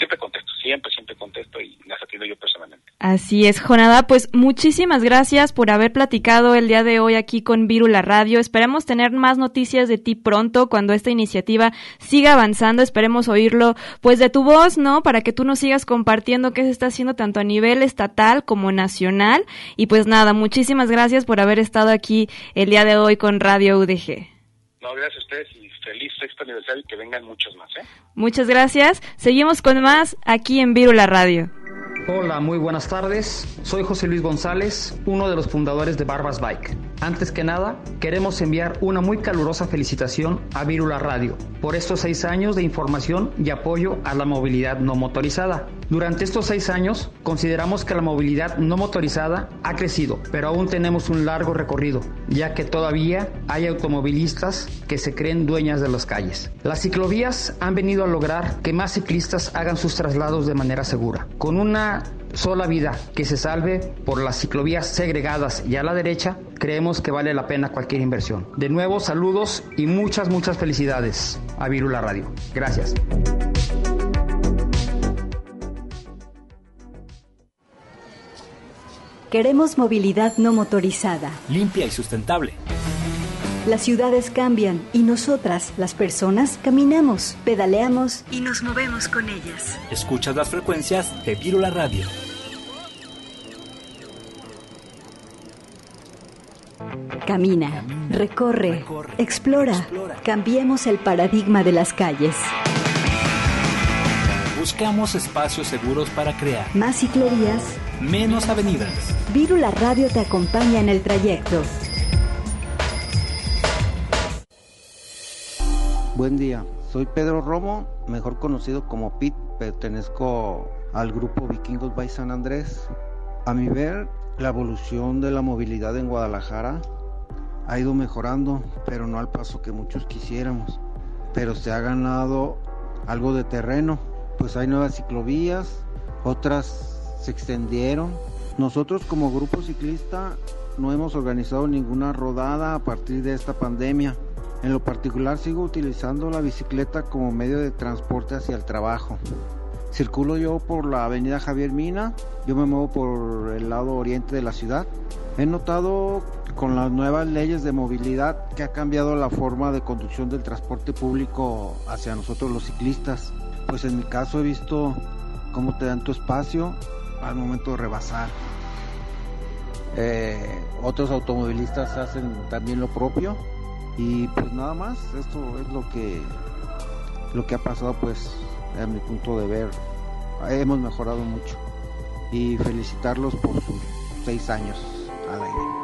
siempre contesto, siempre, siempre contesto y las atiendo yo personalmente. Así es, Jonada, pues muchísimas gracias por haber platicado el día de hoy aquí con Virula Radio. Esperemos tener más noticias de ti pronto cuando esta iniciativa siga avanzando. Esperemos oírlo pues de tu voz, ¿no? Para que tú nos sigas compartiendo qué se está haciendo tanto a nivel estatal como nacional. Y pues nada, muchísimas gracias por haber estado aquí el día de hoy con Radio UDG. No, gracias a ustedes feliz sexto aniversario y que vengan muchos más. ¿eh? Muchas gracias. Seguimos con más aquí en Virula Radio. Hola, muy buenas tardes. Soy José Luis González, uno de los fundadores de Barbas Bike. Antes que nada, queremos enviar una muy calurosa felicitación a Virula Radio por estos seis años de información y apoyo a la movilidad no motorizada. Durante estos seis años, consideramos que la movilidad no motorizada ha crecido, pero aún tenemos un largo recorrido, ya que todavía hay automovilistas que se creen dueñas de las calles. Las ciclovías han venido a lograr que más ciclistas hagan sus traslados de manera segura, con una sola vida que se salve por las ciclovías segregadas y a la derecha, creemos que vale la pena cualquier inversión. De nuevo, saludos y muchas, muchas felicidades a Virula Radio. Gracias. Queremos movilidad no motorizada. Limpia y sustentable las ciudades cambian y nosotras, las personas, caminamos, pedaleamos y nos movemos con ellas. Escuchas las frecuencias de Virula Radio. Camina, recorre, explora, cambiemos el paradigma de las calles. Buscamos espacios seguros para crear más ciclovías, menos avenidas. Virula Radio te acompaña en el trayecto. Buen día, soy Pedro Romo, mejor conocido como Pit, pertenezco al grupo Vikingos by San Andrés. A mi ver, la evolución de la movilidad en Guadalajara ha ido mejorando, pero no al paso que muchos quisiéramos. Pero se ha ganado algo de terreno, pues hay nuevas ciclovías, otras se extendieron. Nosotros como grupo ciclista no hemos organizado ninguna rodada a partir de esta pandemia en lo particular sigo utilizando la bicicleta como medio de transporte hacia el trabajo. Circulo yo por la avenida Javier Mina, yo me muevo por el lado oriente de la ciudad. He notado con las nuevas leyes de movilidad que ha cambiado la forma de conducción del transporte público hacia nosotros los ciclistas. Pues en mi caso he visto cómo te dan tu espacio al momento de rebasar. Eh, otros automovilistas hacen también lo propio y pues nada más, esto es lo que lo que ha pasado pues a mi punto de ver. Hemos mejorado mucho y felicitarlos por sus seis años al aire.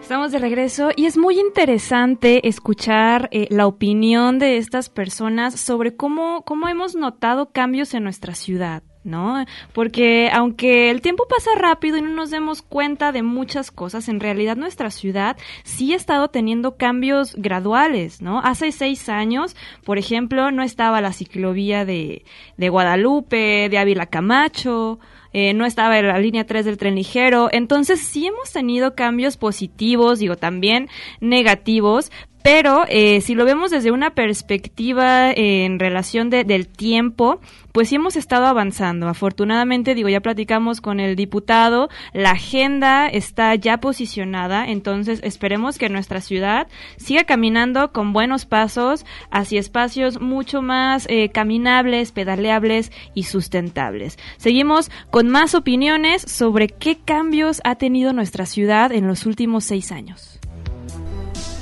Estamos de regreso y es muy interesante escuchar eh, la opinión de estas personas sobre cómo, cómo hemos notado cambios en nuestra ciudad. ¿No? Porque aunque el tiempo pasa rápido y no nos demos cuenta de muchas cosas, en realidad nuestra ciudad sí ha estado teniendo cambios graduales, ¿no? Hace seis años, por ejemplo, no estaba la ciclovía de, de Guadalupe, de Ávila Camacho, eh, no estaba en la línea 3 del tren ligero. Entonces sí hemos tenido cambios positivos, digo también negativos, pero eh, si lo vemos desde una perspectiva eh, en relación del tiempo, pues sí hemos estado avanzando. Afortunadamente, digo, ya platicamos con el diputado, la agenda está ya posicionada, entonces esperemos que nuestra ciudad siga caminando con buenos pasos hacia espacios mucho más eh, caminables, pedaleables y sustentables. Seguimos con más opiniones sobre qué cambios ha tenido nuestra ciudad en los últimos seis años.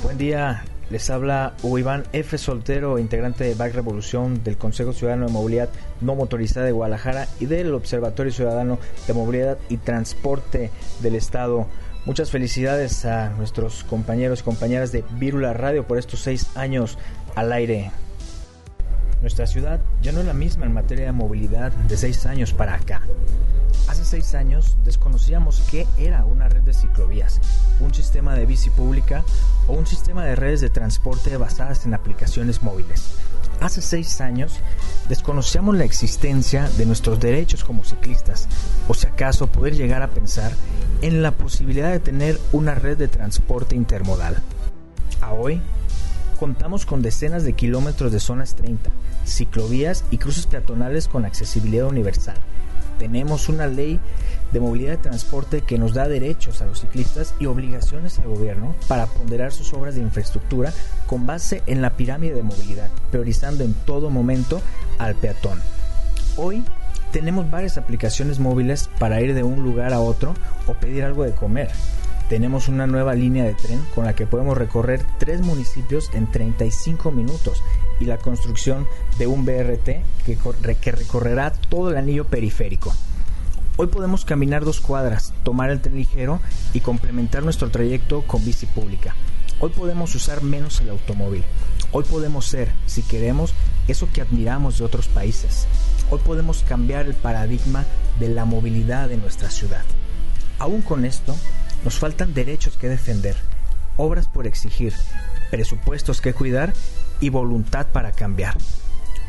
Buen día, les habla Iván F. Soltero, integrante de Back Revolución del Consejo Ciudadano de Movilidad No Motorizada de Guadalajara y del Observatorio Ciudadano de Movilidad y Transporte del Estado. Muchas felicidades a nuestros compañeros y compañeras de Vírula Radio por estos seis años al aire. Nuestra ciudad ya no es la misma en materia de movilidad de seis años para acá. Hace seis años desconocíamos qué era una red de ciclovías, un sistema de bici pública o un sistema de redes de transporte basadas en aplicaciones móviles. Hace seis años desconocíamos la existencia de nuestros derechos como ciclistas, o si acaso poder llegar a pensar en la posibilidad de tener una red de transporte intermodal. A hoy contamos con decenas de kilómetros de zonas 30, ciclovías y cruces peatonales con accesibilidad universal tenemos una ley de movilidad de transporte que nos da derechos a los ciclistas y obligaciones al gobierno para ponderar sus obras de infraestructura con base en la pirámide de movilidad, priorizando en todo momento al peatón. Hoy tenemos varias aplicaciones móviles para ir de un lugar a otro o pedir algo de comer tenemos una nueva línea de tren con la que podemos recorrer tres municipios en 35 minutos y la construcción de un BRT que, que recorrerá todo el anillo periférico. Hoy podemos caminar dos cuadras, tomar el tren ligero y complementar nuestro trayecto con bici pública. Hoy podemos usar menos el automóvil. Hoy podemos ser, si queremos, eso que admiramos de otros países. Hoy podemos cambiar el paradigma de la movilidad de nuestra ciudad. Aún con esto, nos faltan derechos que defender, obras por exigir, presupuestos que cuidar y voluntad para cambiar,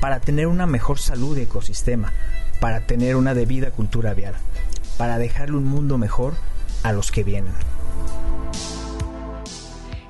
para tener una mejor salud y ecosistema, para tener una debida cultura vial, para dejarle un mundo mejor a los que vienen.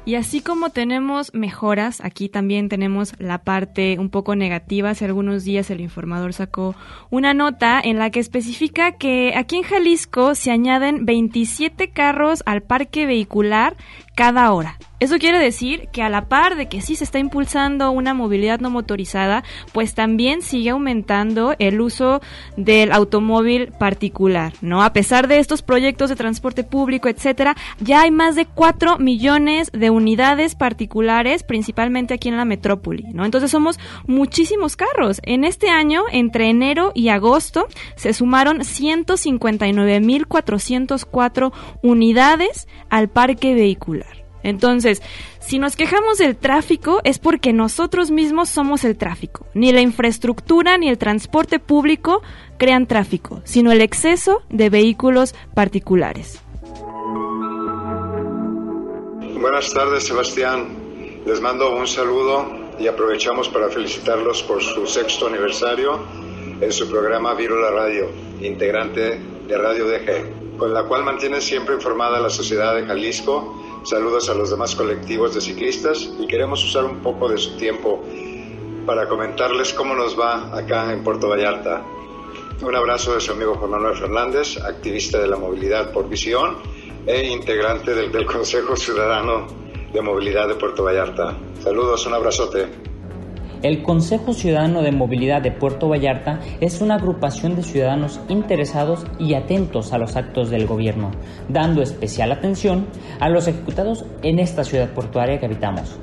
Y así como tenemos mejoras, aquí también tenemos la parte un poco negativa. Hace algunos días el informador sacó una nota en la que especifica que aquí en Jalisco se añaden 27 carros al parque vehicular cada hora. Eso quiere decir que a la par de que sí se está impulsando una movilidad no motorizada, pues también sigue aumentando el uso del automóvil particular, ¿no? A pesar de estos proyectos de transporte público, etcétera, ya hay más de 4 millones de unidades particulares, principalmente aquí en la metrópoli, ¿no? Entonces somos muchísimos carros. En este año, entre enero y agosto, se sumaron 159.404 unidades al parque vehicular. Entonces, si nos quejamos del tráfico es porque nosotros mismos somos el tráfico. Ni la infraestructura ni el transporte público crean tráfico, sino el exceso de vehículos particulares. Buenas tardes, Sebastián. Les mando un saludo y aprovechamos para felicitarlos por su sexto aniversario en su programa Virula Radio, integrante de Radio DG, con la cual mantiene siempre informada la sociedad de Jalisco Saludos a los demás colectivos de ciclistas y queremos usar un poco de su tiempo para comentarles cómo nos va acá en Puerto Vallarta. Un abrazo de su amigo Juan Manuel Fernández, activista de la movilidad por visión e integrante del, del Consejo Ciudadano de Movilidad de Puerto Vallarta. Saludos, un abrazote. El Consejo Ciudadano de Movilidad de Puerto Vallarta es una agrupación de ciudadanos interesados y atentos a los actos del gobierno, dando especial atención a los ejecutados en esta ciudad portuaria que habitamos.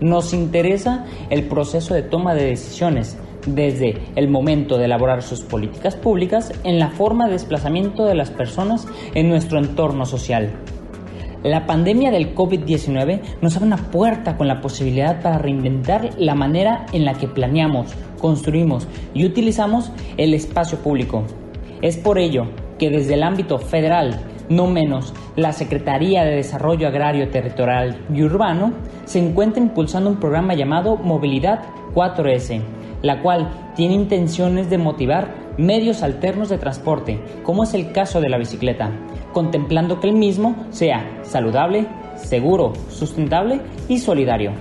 Nos interesa el proceso de toma de decisiones, desde el momento de elaborar sus políticas públicas en la forma de desplazamiento de las personas en nuestro entorno social la pandemia del COVID-19 nos abre una puerta con la posibilidad para reinventar la manera en la que planeamos, construimos y utilizamos el espacio público. Es por ello que desde el ámbito federal, no menos la Secretaría de Desarrollo Agrario Territorial y Urbano, se encuentra impulsando un programa llamado Movilidad 4S, la cual tiene intenciones de motivar medios alternos de transporte, como es el caso de la bicicleta, contemplando que el mismo sea saludable, seguro, sustentable y solidario.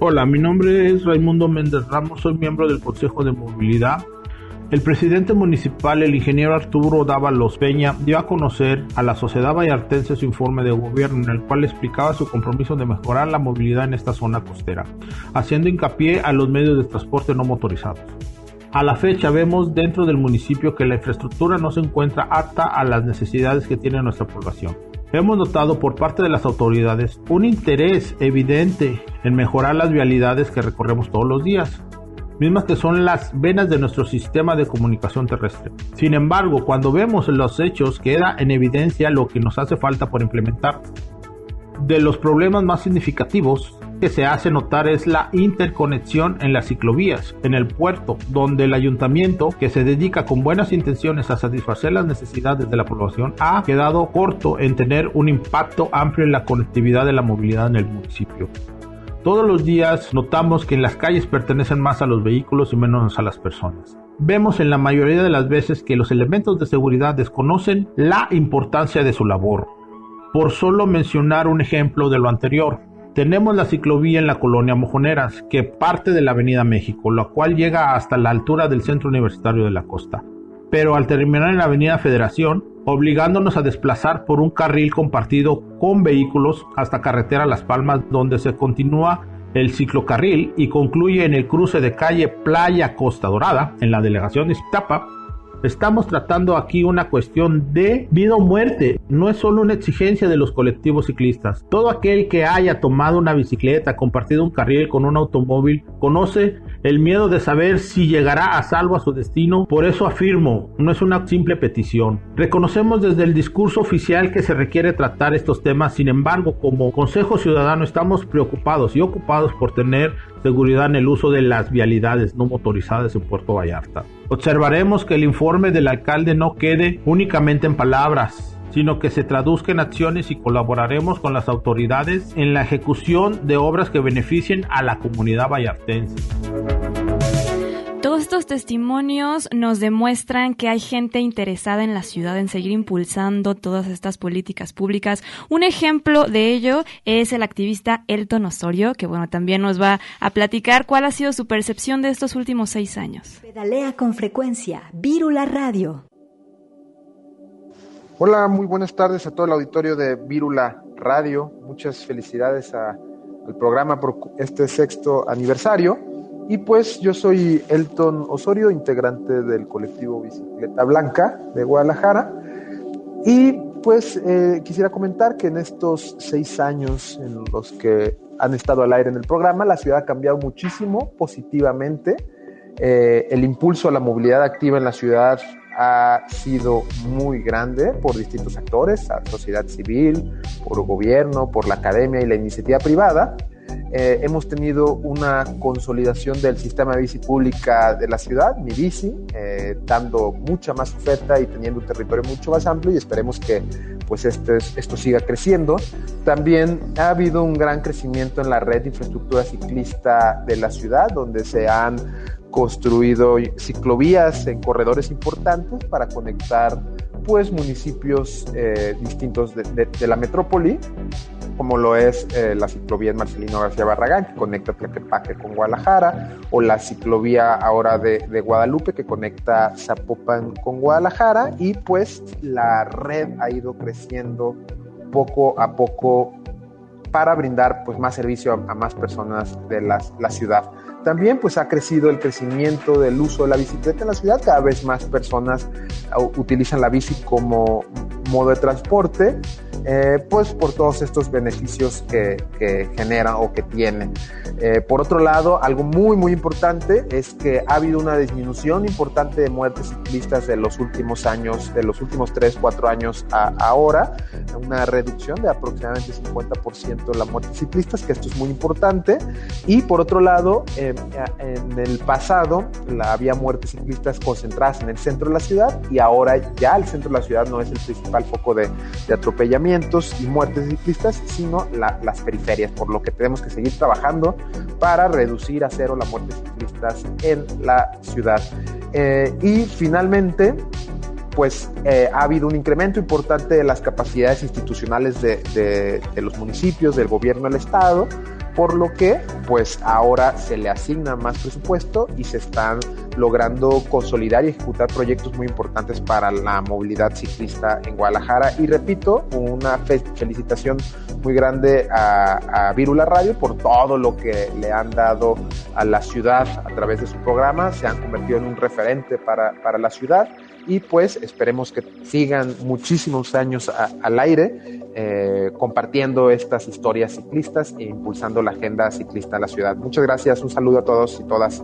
Hola, mi nombre es Raimundo Méndez Ramos, soy miembro del Consejo de Movilidad el presidente municipal, el ingeniero Arturo Dávalos Peña, dio a conocer a la sociedad vallartense su informe de gobierno en el cual explicaba su compromiso de mejorar la movilidad en esta zona costera, haciendo hincapié a los medios de transporte no motorizados. A la fecha vemos dentro del municipio que la infraestructura no se encuentra apta a las necesidades que tiene nuestra población. Hemos notado por parte de las autoridades un interés evidente en mejorar las vialidades que recorremos todos los días, mismas que son las venas de nuestro sistema de comunicación terrestre. Sin embargo, cuando vemos los hechos queda en evidencia lo que nos hace falta por implementar. De los problemas más significativos que se hace notar es la interconexión en las ciclovías, en el puerto, donde el ayuntamiento, que se dedica con buenas intenciones a satisfacer las necesidades de la población, ha quedado corto en tener un impacto amplio en la conectividad de la movilidad en el municipio. Todos los días notamos que en las calles pertenecen más a los vehículos y menos a las personas. Vemos en la mayoría de las veces que los elementos de seguridad desconocen la importancia de su labor. Por solo mencionar un ejemplo de lo anterior, tenemos la ciclovía en la colonia Mojoneras, que parte de la Avenida México, la cual llega hasta la altura del Centro Universitario de la Costa. Pero al terminar en la Avenida Federación, obligándonos a desplazar por un carril compartido con vehículos hasta carretera Las Palmas donde se continúa el ciclocarril y concluye en el cruce de calle Playa Costa Dorada en la delegación de Iztapa Estamos tratando aquí una cuestión de vida o muerte. No es solo una exigencia de los colectivos ciclistas. Todo aquel que haya tomado una bicicleta, compartido un carril con un automóvil, conoce el miedo de saber si llegará a salvo a su destino. Por eso afirmo, no es una simple petición. Reconocemos desde el discurso oficial que se requiere tratar estos temas. Sin embargo, como Consejo Ciudadano estamos preocupados y ocupados por tener seguridad en el uso de las vialidades no motorizadas en Puerto Vallarta. Observaremos que el informe del alcalde no quede únicamente en palabras, sino que se traduzca en acciones y colaboraremos con las autoridades en la ejecución de obras que beneficien a la comunidad vallartense. Todos estos testimonios nos demuestran que hay gente interesada en la ciudad en seguir impulsando todas estas políticas públicas. Un ejemplo de ello es el activista Elton Osorio, que bueno, también nos va a platicar cuál ha sido su percepción de estos últimos seis años. Pedalea con frecuencia, Vírula Radio. Hola, muy buenas tardes a todo el auditorio de Vírula Radio. Muchas felicidades al programa por este sexto aniversario. Y pues yo soy Elton Osorio, integrante del colectivo Bicicleta Blanca de Guadalajara. Y pues eh, quisiera comentar que en estos seis años en los que han estado al aire en el programa, la ciudad ha cambiado muchísimo positivamente. Eh, el impulso a la movilidad activa en la ciudad ha sido muy grande por distintos actores, la sociedad civil, por el gobierno, por la academia y la iniciativa privada. Eh, hemos tenido una consolidación del sistema de bici pública de la ciudad, Mi Bici, eh, dando mucha más oferta y teniendo un territorio mucho más amplio y esperemos que pues este, esto siga creciendo. También ha habido un gran crecimiento en la red de infraestructura ciclista de la ciudad, donde se han construido ciclovías en corredores importantes para conectar pues municipios eh, distintos de la metrópoli como lo es eh, la ciclovía Marcelino García Barragán, que conecta Tlaquepaque con Guadalajara, o la ciclovía ahora de, Guadalupe, que conecta Zapopan con Guadalajara, y pues la red ha ido creciendo poco a poco para brindar pues más servicio a, más personas de la ciudad. También pues ha crecido el crecimiento del uso de la bicicleta en la ciudad, cada vez más personas utilizan la bici como modo de transporte eh, pues por todos estos beneficios que, que genera o que tiene. Eh, por otro lado, algo muy, muy importante es que ha habido una disminución importante de muertes ciclistas de los últimos años, de los últimos 3, 4 años a ahora, una reducción de aproximadamente 50% de la muerte ciclistas, que esto es muy importante. Y por otro lado, en el pasado la, había muertes ciclistas concentradas en el centro de la ciudad y ahora ya el centro de la ciudad no es el principal foco de, de y muertes ciclistas, sino las periferias, por lo que tenemos que seguir trabajando para reducir a cero la muerte ciclistas en la ciudad. Eh, y finalmente, pues eh, ha habido un incremento importante de las capacidades institucionales de, de, los municipios, del gobierno del estado, por lo que pues ahora se le asigna más presupuesto y se están logrando consolidar y ejecutar proyectos muy importantes para la movilidad ciclista en Guadalajara. Y repito, una felicitación muy grande a, a Virula Radio por todo lo que le han dado a la ciudad a través de su programa. Se han convertido en un referente para, para la ciudad y pues esperemos que sigan muchísimos años al aire eh, compartiendo estas historias ciclistas e impulsando la agenda ciclista en la ciudad. Muchas gracias, un saludo a todos y todas.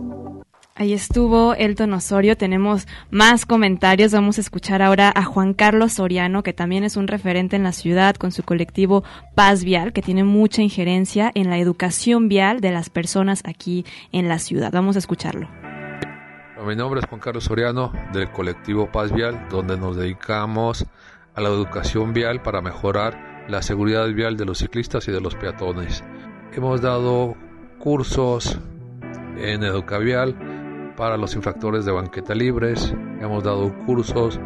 Ahí estuvo Elton Osorio. Tenemos más comentarios. Vamos a escuchar ahora a Juan Carlos Soriano, que también es un referente en la ciudad con su colectivo Paz Vial, que tiene mucha injerencia en la educación vial de las personas aquí en la ciudad. Vamos a escucharlo. Mi nombre es Juan Carlos Soriano del colectivo Paz Vial, donde nos dedicamos a la educación vial para mejorar la seguridad vial de los ciclistas y de los peatones. Hemos dado cursos en Educavial para los infractores de banqueta libres, hemos dado cursos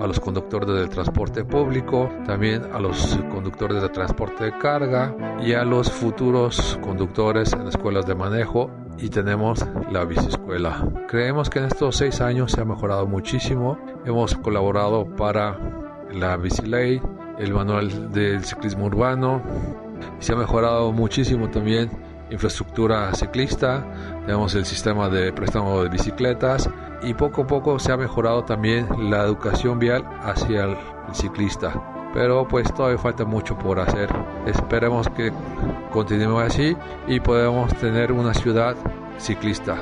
a los conductores del transporte público, también a los conductores de transporte de carga y a los futuros conductores en escuelas de manejo y tenemos la biciescuela. Creemos que en estos seis años se ha mejorado muchísimo. Hemos colaborado para la biciley, el manual del ciclismo urbano. Se ha mejorado muchísimo también infraestructura ciclista, tenemos el sistema de préstamo de bicicletas y poco a poco se ha mejorado también la educación vial hacia el ciclista. Pero pues todavía falta mucho por hacer. Esperemos que continúe así y podamos tener una ciudad ciclista.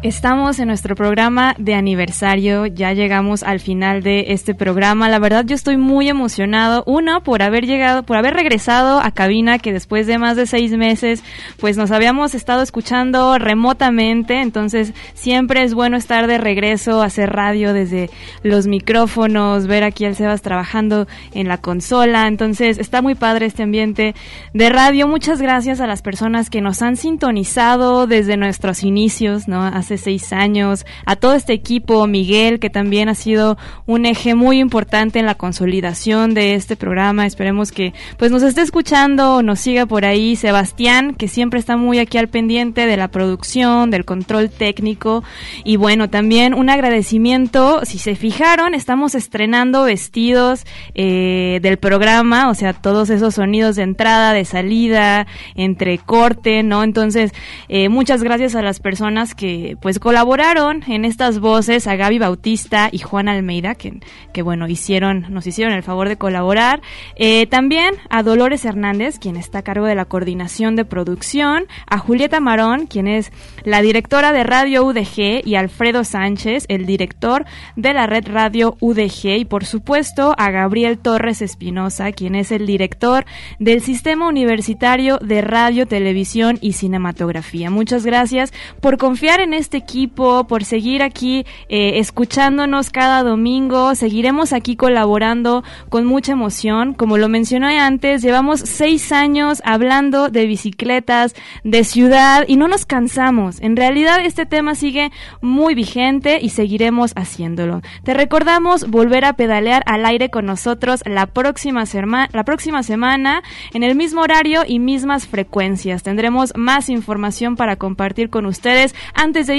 Estamos en nuestro programa de aniversario, ya llegamos al final de este programa. La verdad yo estoy muy emocionado, uno por haber llegado, por haber regresado a cabina que después de más de seis meses pues nos habíamos estado escuchando remotamente, entonces siempre es bueno estar de regreso, hacer radio desde los micrófonos, ver aquí al Sebas trabajando en la consola, entonces está muy padre este ambiente de radio. Muchas gracias a las personas que nos han sintonizado desde nuestros inicios, ¿no? Hace seis años, a todo este equipo, Miguel, que también ha sido un eje muy importante en la consolidación de este programa. Esperemos que pues nos esté escuchando, nos siga por ahí, Sebastián, que siempre está muy aquí al pendiente de la producción, del control técnico. Y bueno, también un agradecimiento, si se fijaron, estamos estrenando vestidos eh, del programa, o sea, todos esos sonidos de entrada, de salida, entre corte, ¿no? Entonces, eh, muchas gracias a las personas que pues colaboraron en estas voces a Gaby Bautista y Juan Almeida, que, que bueno, hicieron, nos hicieron el favor de colaborar. Eh, también a Dolores Hernández, quien está a cargo de la coordinación de producción, a Julieta Marón, quien es la directora de Radio UDG, y Alfredo Sánchez, el director de la red Radio UDG, y por supuesto a Gabriel Torres Espinosa, quien es el director del Sistema Universitario de Radio, Televisión y Cinematografía. Muchas gracias por confiar en este este equipo, por seguir aquí eh, escuchándonos cada domingo. Seguiremos aquí colaborando con mucha emoción. Como lo mencioné antes, llevamos seis años hablando de bicicletas, de ciudad y no nos cansamos. En realidad este tema sigue muy vigente y seguiremos haciéndolo. Te recordamos volver a pedalear al aire con nosotros la próxima, la próxima semana en el mismo horario y mismas frecuencias. Tendremos más información para compartir con ustedes antes de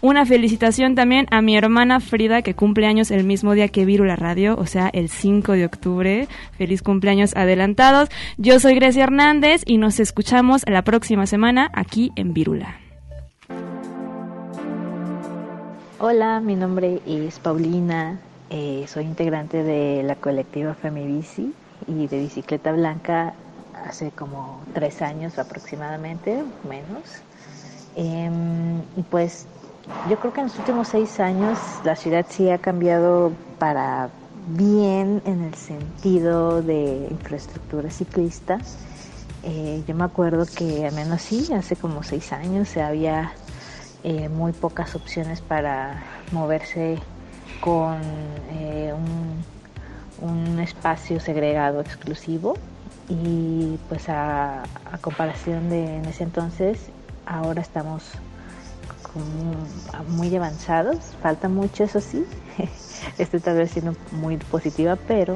una felicitación también a mi hermana Frida, que cumple años el mismo día que Virula Radio, o sea, el 5 de octubre. Feliz cumpleaños adelantados. Yo soy Grecia Hernández y nos escuchamos la próxima semana aquí en Virula. Hola, mi nombre es Paulina, eh, soy integrante de la colectiva Femibici y de Bicicleta Blanca hace como tres años aproximadamente, menos. Em, y pues yo creo que en los últimos seis años la ciudad sí ha cambiado para bien en el sentido de infraestructura ciclista. Eh, yo me acuerdo que al menos sí, hace como seis años había eh, muy pocas opciones para moverse con eh, un, espacio segregado exclusivo y pues a comparación de en ese entonces ahora estamos muy avanzados, falta mucho eso sí, [LAUGHS] estoy tal vez siendo muy positiva, pero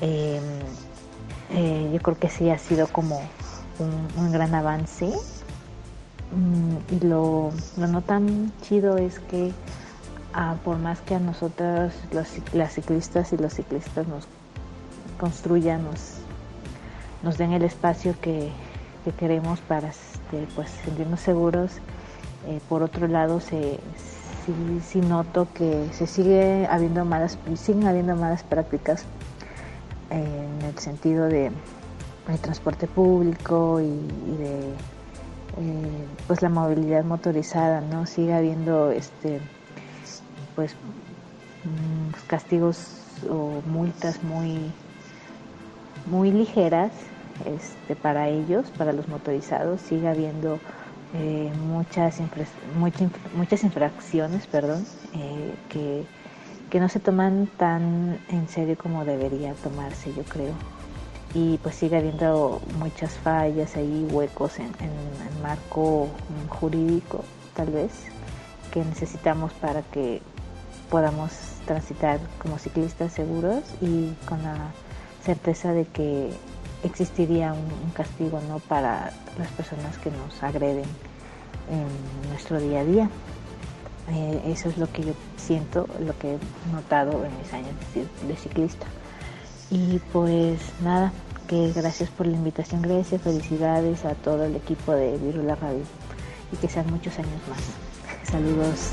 em, eh, yo creo que sí ha sido como un, gran avance. Mm, y lo, no tan chido es que ah, por más que a nosotros las ciclistas y los ciclistas nos construyan, nos, nos den el espacio que, que queremos para pues sentirnos seguros eh, por otro lado, se, sí, noto que se sigue habiendo malas, siguen habiendo malas prácticas en el sentido de transporte público y, de eh, pues la movilidad motorizada, ¿no? Sigue habiendo este pues mm, castigos o multas muy muy ligeras este, para ellos, para los motorizados, sigue habiendo eh, muchas, muchas infracciones perdón, eh, que, no se toman tan en serio como debería tomarse, yo creo. Y pues sigue habiendo muchas fallas ahí, huecos en, el marco jurídico, tal vez, que necesitamos para que podamos transitar como ciclistas seguros y con la certeza de que existiría un, castigo no para las personas que nos agreden en nuestro día a día. Eh, eso es lo que yo siento, lo que he notado en mis años de, ciclista. Y pues nada, que gracias por la invitación, Grecia, felicidades a todo el equipo de Virula Radio y que sean muchos años más. Saludos.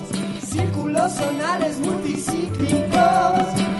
círculos sonales multicíclicos.